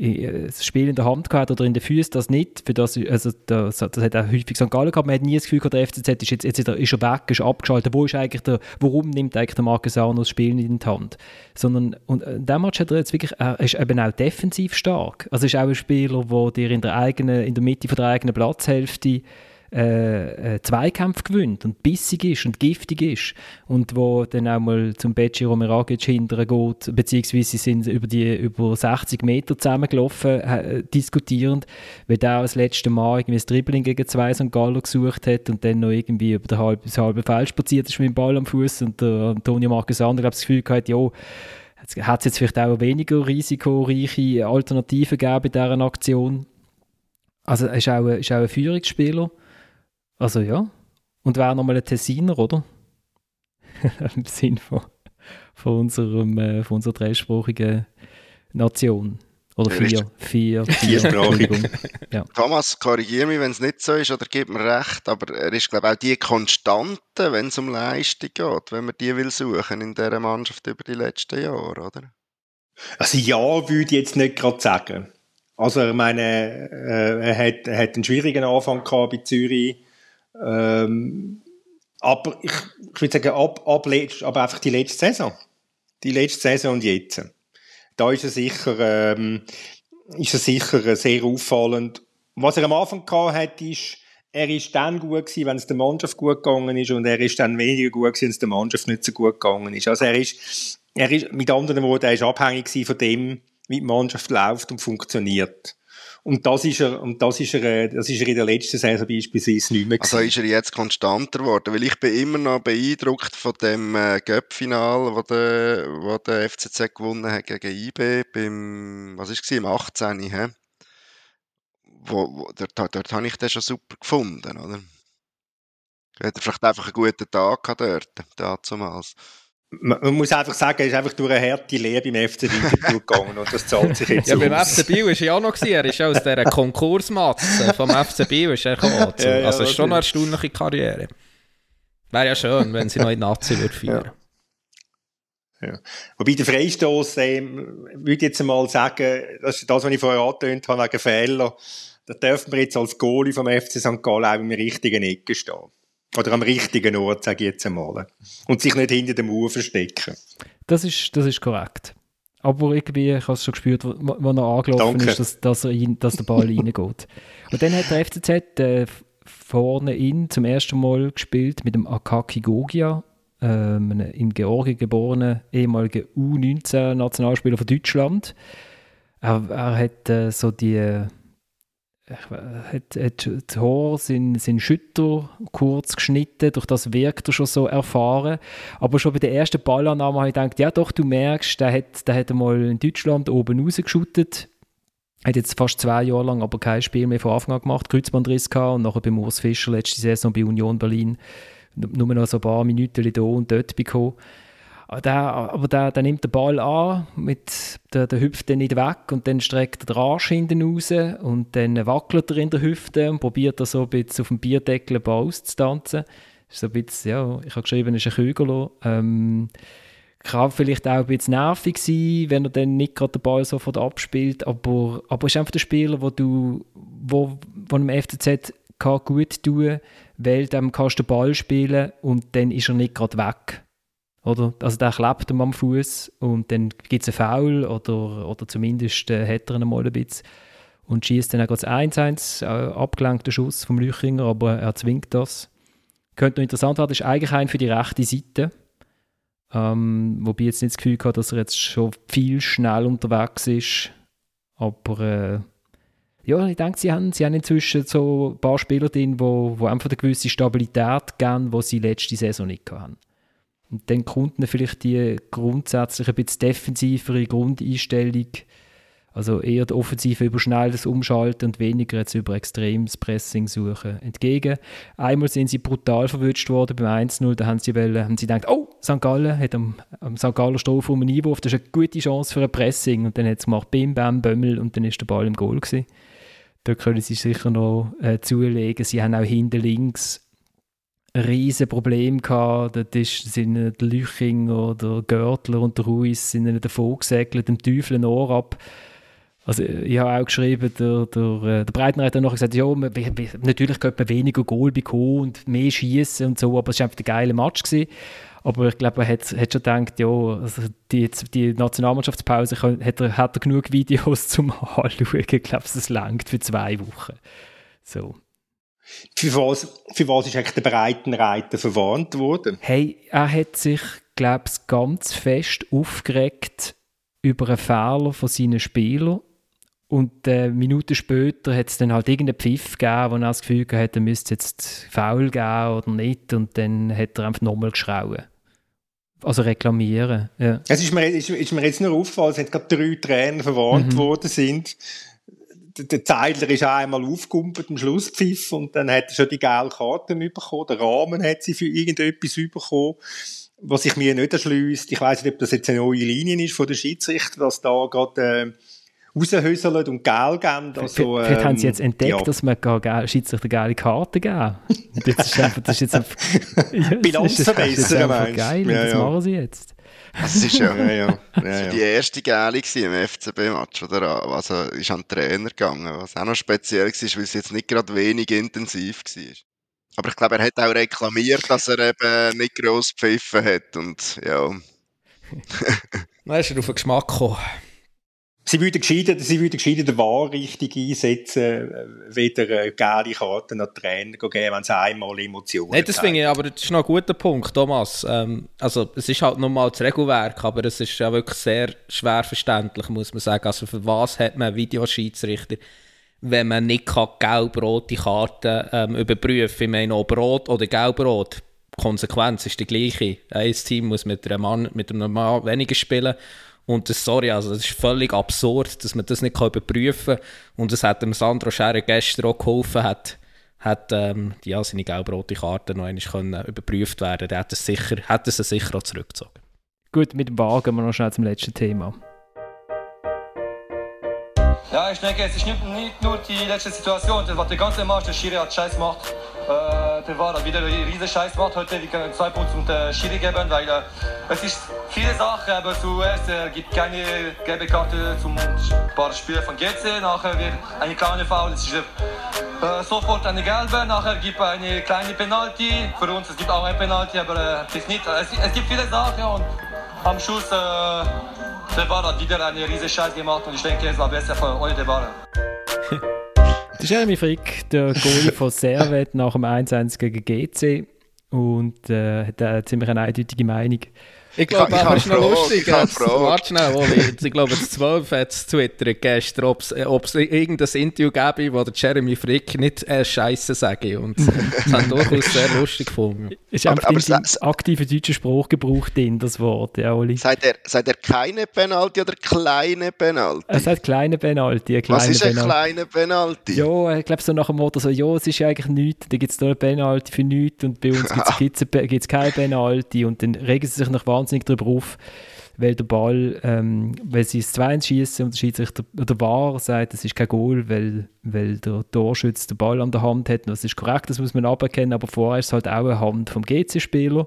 das Spiel in der Hand gehabt oder in den Füßen, das nicht. Für das, also das, das hat auch häufig St. Gallen gehabt. Man hat nie das Gefühl gehabt, der FCZ ist jetzt, jetzt ist er weg, ist abgeschaltet. Wo ist eigentlich der, warum nimmt eigentlich der Marquesano das Spiel nicht in die Hand? Sondern, und in diesem Match hat er jetzt wirklich, er ist eben auch defensiv stark. Also ist auch ein Spieler, der dir in der eigenen, in der Mitte von der eigenen Platzhälfte äh, äh, Zweikämpfe gewinnt und bissig ist und giftig ist und wo dann auch mal zum Becci Romeragic hinterher geht, beziehungsweise sie sind über die über 60 Meter zusammengelaufen, äh, diskutierend, weil der auch das letzte Mal irgendwie das Dribbling gegen zwei St. Gallo gesucht hat und dann noch irgendwie über das halbe Feld spaziert ist mit dem Ball am Fuß und der Antonio Marquesander hat das Gefühl gehabt, ja, hat es jetzt vielleicht auch weniger risikoreiche Alternativen gegeben bei dieser Aktion. Also er ist auch, ein, ist auch ein Führungsspieler also ja. Und wäre nochmal ein Tessiner, oder? [LAUGHS] Im Sinn von, von, unserem, äh, von unserer dreisprachigen Nation. Oder vier. Vier, vier, vier ja. Thomas, korrigiere mich, wenn es nicht so ist, oder gib mir recht, aber er ist, glaube ich, auch die Konstante, wenn es um Leistung geht, wenn man die will suchen in dieser Mannschaft über die letzten Jahre, oder? Also ja, würde ich jetzt nicht gerade sagen. Also, ich meine, äh, er, hat, er hat einen schwierigen Anfang gehabt bei Zürich. Ähm, aber ich, ich würde sagen, ab, ab letzt, aber einfach die letzte Saison. Die letzte Saison und jetzt. Da ist er sicher, ähm, ist er sicher sehr auffallend. Was er am Anfang gehabt hat, ist, er ist dann gut gewesen, wenn es der Mannschaft gut gegangen ist und er ist dann weniger gut gewesen, wenn es der Mannschaft nicht so gut gegangen ist. Also er ist, er ist, mit anderen Worten, er ist abhängig von dem, wie die Mannschaft läuft und funktioniert. Und das ist er, und das ist er, äh, das ist er in der letzten Saison beispielsweise nicht mehr gewesen. Also ist er jetzt konstanter geworden? Weil ich bin immer noch beeindruckt von dem äh, Göpp-Final, wo der, wo der FCZ gewonnen hat gegen IB beim, was ist es, im 18. He? Wo, wo, dort, dort habe ich den schon super gefunden, oder? Hat er vielleicht einfach einen guten Tag gehabt dort, damals man muss einfach sagen, er ist einfach durch eine harte Lehre beim FC Winterthur gegangen und das zahlt sich jetzt Ja, aus. beim FC Biel war er ja auch noch, gewesen. er ist ja aus dieser Konkursmatze vom FC Biel ist er gekommen. Also, ja, ja, also ist schon eine erstaunliche Karriere. Wäre ja schön, wenn sie noch in Nazi würde führen. Ja. Ja. Wobei der Freistoß, äh, würde ich jetzt mal sagen, das ist das, was ich vorher angetönt habe, wegen Fehler, da dürfen wir jetzt als Goalie vom FC St. Gallen auch im richtigen Ecke stehen. Oder am richtigen Ort, sage ich jetzt einmal. Und sich nicht hinter dem Mauer verstecken. Das ist, das ist korrekt. Aber irgendwie, ich habe es schon gespürt, wo er angelaufen Danke. ist, dass, dass, er in, dass der Ball [LAUGHS] reingeht. Und dann hat der FCZ äh, vorne in zum ersten Mal gespielt mit dem Akaki Gogia, äh, einem in Georgien geborenen ehemaligen U19-Nationalspieler von Deutschland. Er, er hat äh, so die hat, hat das Haar, seinen, seinen Schütter kurz geschnitten, durch das wirkt er schon so erfahren. Aber schon bei der ersten Ballannahme habe ich gedacht, ja doch, du merkst, der hat, der hat einmal in Deutschland oben rausgeschüttet. Hat jetzt fast zwei Jahre lang aber kein Spiel mehr von Anfang an gemacht, Kreuzbandriss gehabt und nachher bei Urs Fischer letzte Saison bei Union Berlin nur noch so ein paar Minuten hier und dort bekommen. Aber der, aber der, der nimmt den Ball an, mit, der, der hüpft dann nicht weg und dann streckt er den Arsch hinten raus und dann wackelt er in der Hüfte und probiert er so ein bisschen auf dem Bierdeckel einen Ball auszutanzen. Ist so ein bisschen, ja, ich habe geschrieben, es ist ein Kügel. Ähm, kann vielleicht auch ein bisschen nervig sein, wenn er dann nicht gerade den Ball sofort abspielt, aber, aber ist einfach der Spieler, wo du, wo, wo einem FCZ kann gut tun weil dann kannst du den Ball spielen und dann ist er nicht gerade weg. Oder? Also der klebt ihm am Fuß und dann gibt es einen Foul oder, oder zumindest äh, hat er ihn mal ein bisschen und schießt dann auch das 1-1, äh, abgelenkter Schuss vom Lüchinger, aber er zwingt das. Könnte noch interessant werden, ist eigentlich ein für die rechte Seite. Ähm, wobei jetzt nicht das Gefühl habe, dass er jetzt schon viel schnell unterwegs ist. Aber äh, ja, ich denke, sie haben, sie haben inzwischen so ein paar Spieler drin, die einfach eine gewisse Stabilität geben, die sie letzte Saison nicht hatten. Und dann kommt dann vielleicht die grundsätzlich ein bisschen defensivere Grundeinstellung, also eher die Offensive über schnelles Umschalten und weniger jetzt über extremes Pressing suchen, entgegen. Einmal sind sie brutal verwünscht worden beim 1-0, da haben sie, wollen, haben sie gedacht, oh, St. Gallen hat am, am St. Galler Strafraum einen Einwurf, das ist eine gute Chance für ein Pressing und dann hat es gemacht, bim, bam, bömmel und dann ist der Ball im Goal gewesen. Da können sie sicher noch äh, zulegen. Sie haben auch hinten links riesen Problem gehabt. Dort ist, sind der Lüchinger, der Görtler und der Ruiz sind davon gesegelt, dem Teufel ein Ohr ab. Also ich habe auch geschrieben, der, der, äh, der Breitner hat noch gesagt, ja, man, natürlich könnte man weniger Goal bekommen und mehr schießen und so, aber es war einfach ein geiler Match. Gewesen. Aber ich glaube, er hat, hat schon gedacht, ja, also die, die Nationalmannschaftspause hat er, hat er genug Videos [LAUGHS] zum Anschauen. Ich glaube, es langt für zwei Wochen. So. Für was, für was ist eigentlich der Breitenreiter verwarnt worden? Hey, er hat sich, glaube ich, ganz fest aufgeregt über einen Fehler von seinen Spielern. Und äh, Minuten später hat es dann halt irgendeinen Pfiff gegeben, wo er das Gefühl hatte, er müsste jetzt faul geben oder nicht. Und dann hat er einfach nochmal geschrauen. Also reklamieren, ja. Es ist mir, ist, ist mir jetzt nur aufgefallen, es sind gerade drei Trainer verwarnt mhm. worden sind der Zeidler ist auch einmal aufgekumpelt am Schlusspfiff und dann hat er schon die gelbe Karte bekommen. Der Rahmen hat sie für irgendetwas bekommen, was sich mir nicht erschließt. Ich weiß nicht, ob das jetzt eine neue Linie ist von der Schiedsrichter, dass da gerade äh, raushöseln und Geld geben. Also, Vielleicht ähm, haben sie jetzt entdeckt, ja. dass man Schiedsrichter geile Karten geben. das ist einfach, das ist jetzt [LAUGHS] einfach, [LAUGHS] ja, Bilanz verbessern, meinst Geil, ja, das machen sie jetzt. Es ist [LAUGHS] ja, Ja, ja. ja, ja. die erste Gale im FCB-Match, oder? Also ist an den Trainer gegangen, was auch noch speziell war, weil es jetzt nicht gerade wenig intensiv war. Aber ich glaube, er hat auch reklamiert, dass er eben nicht gross gepfiffen hat und ja. [LAUGHS] Dann ist er auf den Geschmack gekommen. Sie würden gescheiter, sie würden gescheiter den Wahr richtig einsetzen, äh, weder äh, gelbe Karten die Trainer geben, wenn sie einmal Emotionen Nein, das finde ich, aber das ist noch ein guter Punkt, Thomas. Ähm, also, es ist halt nochmal das Regelwerk, aber es ist ja wirklich sehr schwer verständlich, muss man sagen. Also, für was hat man Videoschiedsrichter, wenn man nicht gelb-rote Karten ähm, überprüfen kann? Ich meine, ob rot oder gelb-rot, die Konsequenz ist die gleiche. Ein Team muss mit einem Mann, mit einem Mann weniger spielen. Und das, sorry, also das ist völlig absurd, dass man das nicht überprüfen kann. Und es hat dem Sandro Scherer gestern auch geholfen, hat, hat ähm, ja, seine gelb-rote Karte noch einmal können überprüft werden Der hat es sicher, hat es sicher auch zurückgezogen. Gut, mit dem Wagen gehen wir noch schnell zum letzten Thema. Ja, ich denke, es ist nicht, nur die letzte Situation, das war der ganze Match, der Schiri hat Scheiß gemacht. Äh, der war wieder ein riesen Scheiß gemacht heute. Wir können zwei Punkte zum äh, Schiri geben, weil äh, es ist viele Sachen, aber zuerst äh, gibt keine gelbe Karte zum paar Spieler von GC, nachher wird eine kleine Foul, es ist äh, sofort eine gelbe, nachher gibt eine kleine Penalty. Für uns es gibt auch eine Penalty, aber äh, es nicht, es, es gibt viele Sachen und am Schluss äh, der Bar hat wieder eine riesen Scheiß gemacht und ich denke, es war besser für den Bar. Das ist Jeremy Frick, der Goalie [LAUGHS] von Servet nach dem 1-1 gegen GC und äh, hat eine ziemlich eine eindeutige Meinung. Ich glaube, aber es ist noch lustig. warte schnell, Oli. Ich glaube, das 12 hat es twittert gestern, ob es irgendein Interview gäbe, wo der Jeremy Frick nicht äh, Scheiße sage. Und das haben [LAUGHS] durchaus sehr lustig gefunden. Ist Aber- einfach aber sa- aktiven deutschen Spruchgebrauch drin, das Wort, ja, Oli. Sagt er, sagt er keine Penalty oder kleine Penalty? Es hat kleine Penalty, eine kleine Was ist ein kleiner Penalty? Ja, ich glaube so nach dem Motto so, ja, es ist ja eigentlich nichts, da gibt es nur eine Penalty für nichts und bei uns gibt es [LAUGHS] keine Penalty und dann regen sie sich noch wahnsinnig darüber auf, weil der Ball, ähm, weil sie es 2-1 schießen und der Schiedsrichter oder VAR sagt, es ist kein Goal, weil, weil der Torschütz den Ball an der Hand hat. Das ist korrekt, das muss man aberkennen, aber vorher ist es halt auch eine Hand vom GC-Spieler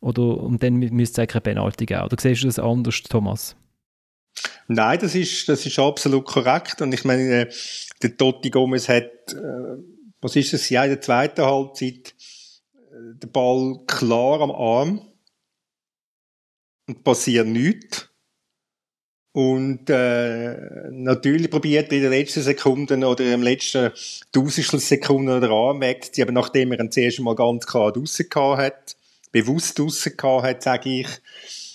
oder und dann mü- müsste es keine Penalty geben. Oder siehst du das anders, Thomas? Nein, das ist, das ist absolut korrekt. Und ich meine, äh, der Totti Gomez hat, äh, was ist es, ja, in der zweiten Halbzeit äh, den Ball klar am Arm und passiert nichts. Und äh, natürlich probiert er in den letzten Sekunden oder im letzten Tausendstel oder anmerkt, aber nachdem er ihn zuerst mal ganz klar draussen hat, bewusst draussen hat, sage ich,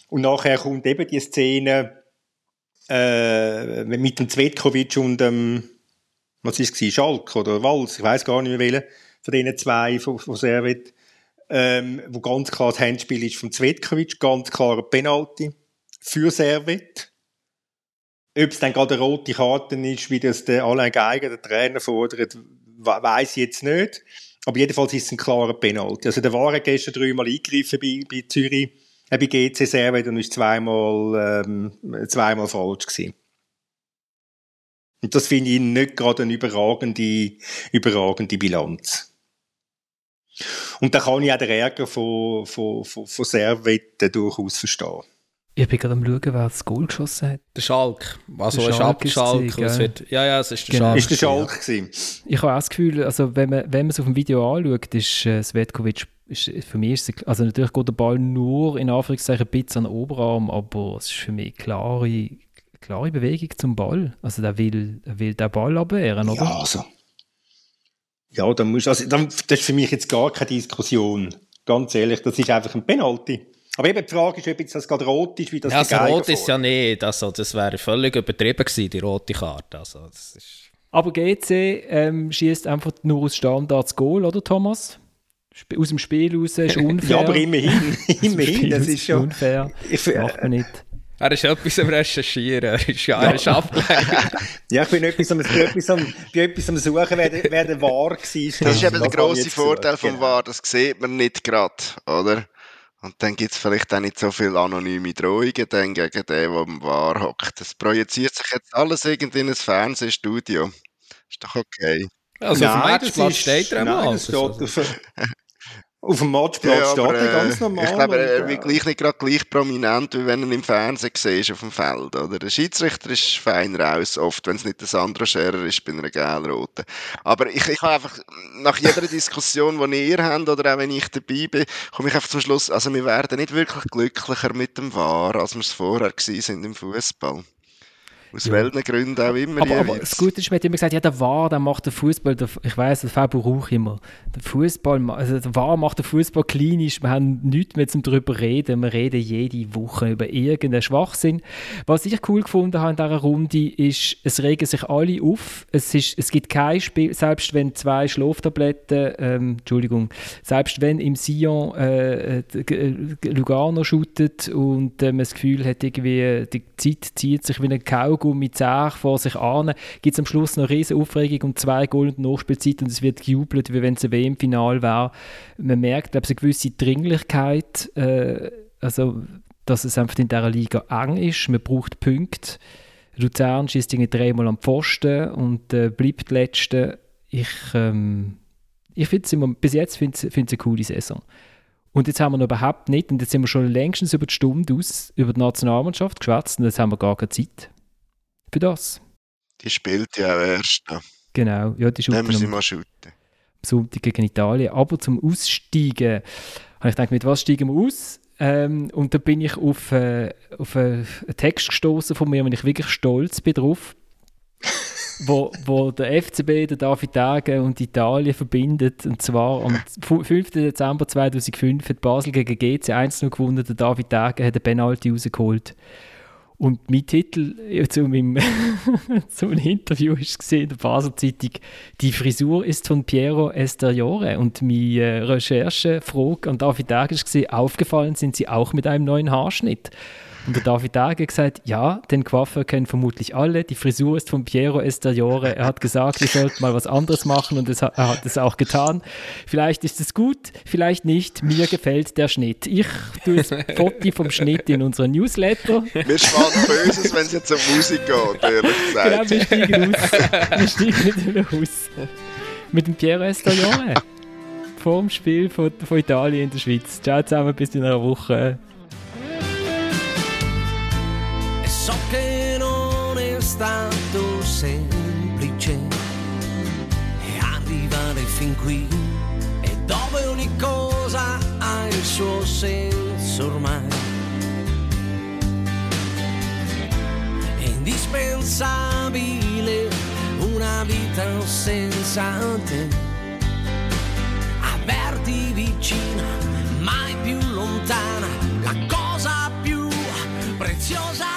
und nachher kommt eben die Szene, äh, mit dem Zvetkovic und dem, was ist es, Schalk oder Wals, ich weiß gar nicht mehr welchen, von diesen zwei von, von Servet, ähm, wo ganz klar das Handspiel ist von Zvetkovic, ganz klar eine Penalty für Servet. Ob es dann gerade eine rote Karte ist, wie das der Alain Geiger, der Trainer, fordert, we- weiss ich jetzt nicht. Aber jedenfalls ist es ein klarer Penalty. Also der war gestern dreimal eingegriffen bei, bei Zürich, äh, bei GC Servet und ist zweimal, ähm, zweimal falsch gewesen. Und das finde ich nicht gerade eine überragende, überragende Bilanz. Und da kann ich auch den Ärger von, von, von, von Servet durchaus verstehen. Ich bin gerade am schauen, wer das Goal geschossen hat. Der Schalk. Also Der ein Schalk ist Schalk. es, wird, ja, ja, es ist der Genau. Schalk. Ist der Schalk gewesen? Ich habe auch das Gefühl, also wenn man, wenn man es auf dem Video anschaut, ist äh, Svetkovic, ist, für mich ist es, also natürlich geht der Ball nur in Anführungszeichen ein bisschen an den Oberarm, aber es ist für mich klare, klare Bewegung zum Ball. Also der will, er will den Ball abwehren, oder? Ja, also. Ja, dann muss, also, dann, das ist für mich jetzt gar keine Diskussion. Ganz ehrlich, das ist einfach ein Penalty. Aber eben die Frage ist, ob jetzt das gerade rot ist, wie das Ja, also Geiger rot ist ja nicht. Also, das wäre völlig übertrieben gewesen, die rote Karte. Also, das ist... Aber GC ähm, schießt einfach nur aus Standards Goal, oder Thomas? Sp- Aus dem Spiel raus ist [LAUGHS] unfair. Ja, aber immerhin, [LAUGHS] immerhin, das ist ja, unfair. ich, Macht man nicht. Er ist etwas am Recherchieren. Er ist ja, er ist abgelenkt. [LAUGHS] ja, ich bin etwas am, etwas am, bei etwas am Suchen, wer, der- wer der wahr war. Das ist eben der grosse Vorteil vom genau. VAR, das sieht man nicht gerade, oder? Und dann gibt es vielleicht auch nicht so viele anonyme Drohungen dann gegen den, der im VAR hockt. Das projiziert sich jetzt alles irgendwie in ein Fernsehstudio. Ist doch okay. Also, auf dem Nein, das Matchplatz steht er nein, einmal. das steht auf, Auf dem Matchplatz ja, steht er ganz normal. Ich glaube, er wird gleich nicht gerade gleich prominent, wie wenn er im Fernsehen siehst auf dem Feld. Oder? Der Schiedsrichter ist fein raus, oft, wenn es nicht der Sandro Scherer ist bei einer gelb-roten. Aber ich, ich habe einfach, nach jeder [LAUGHS] Diskussion, die ihr habt, oder auch wenn ich dabei bin, komme ich einfach zum Schluss, also wir werden nicht wirklich glücklicher mit dem War, als wir es vorher waren im Fußball. Aus ja. welchen Gründen auch immer. Aber, aber das Gute ist, man hat immer gesagt, ja, der War, der macht den Fußball, ich weiß, der Fabio Rauch immer, der Fußball, also der War macht den Fußball klinisch, wir haben nichts mehr zum darüber reden, wir reden jede Woche über irgendeinen Schwachsinn. Was ich cool gefunden habe in dieser Runde, ist, es regen sich alle auf, es, ist, es gibt kein Spiel, selbst wenn zwei Schlaftabletten, ähm, Entschuldigung, selbst wenn im Sion äh, äh Lugano shootet und äh, man das Gefühl hat, irgendwie, die Zeit zieht sich wie ein Kaugummi Kaugummi zäh vor sich an, gibt es am Schluss noch riesige Aufregung und zwei Goal und Nachspielzeit und es wird gejubelt, wie wenn es ein WM-Final wäre. Man merkt, glaube ich, eine gewisse Dringlichkeit, äh, also dass es einfach in dieser Liga eng ist. Man braucht Punkte. Luzern schießt dreimal am Pfosten und äh, bleibt Letzte. Ich, ähm, ich finde bis jetzt finde es eine coole Saison. Und jetzt haben wir noch überhaupt nicht, und jetzt sind wir schon längstens über die Stunde aus, über die Nationalmannschaft geschwätzt und jetzt haben wir gar keine Zeit für das. Die spielt ja auch erst. Ja. Genau, ja, die shooten wir sie mal shooten. Am Sonntag gegen Italien. Aber zum Aussteigen habe ich gedacht, mit was steigen wir aus? Ähm, und da bin ich auf, äh, auf einen Text gestoßen von mir, wenn ich wirklich stolz bin drauf, [LAUGHS] wo, wo der FCB, der David Tage und Italien verbindet. Und zwar am [LAUGHS] 5. Dezember 2005 hat Basel gegen GC 1 gewonnen. Der David Tage hat den Penalty rausgeholt. Und mein Titel zu meinem, [LAUGHS] zu einem Interview gesehen in der Basel Zeitung «Die Frisur ist von Piero Esteriore». Und meine äh, Recherchefrage an David Dag war, aufgefallen sind sie auch mit einem neuen Haarschnitt. Und der David Dage gesagt, ja, den Coiffeur kennen vermutlich alle. Die Frisur ist von Piero Esteriore. Er hat gesagt, wir sollten mal was anderes machen und es, er hat es auch getan. Vielleicht ist es gut, vielleicht nicht. Mir gefällt der Schnitt. Ich tue das Foto vom Schnitt in unseren Newsletter. Mir schwankt Böses, wenn es jetzt um Musik geht, ehrlich gesagt. Genau, wir steigen aus. Wir steigen mehr aus. Mit dem Piero Esteriore. Vor dem Spiel von, von Italien in der Schweiz. Ciao zusammen, bis in einer Woche. Stato semplice arrivare fin qui e dove ogni cosa ha il suo senso ormai. È indispensabile una vita senza te. Averti vicina, mai più lontana, la cosa più preziosa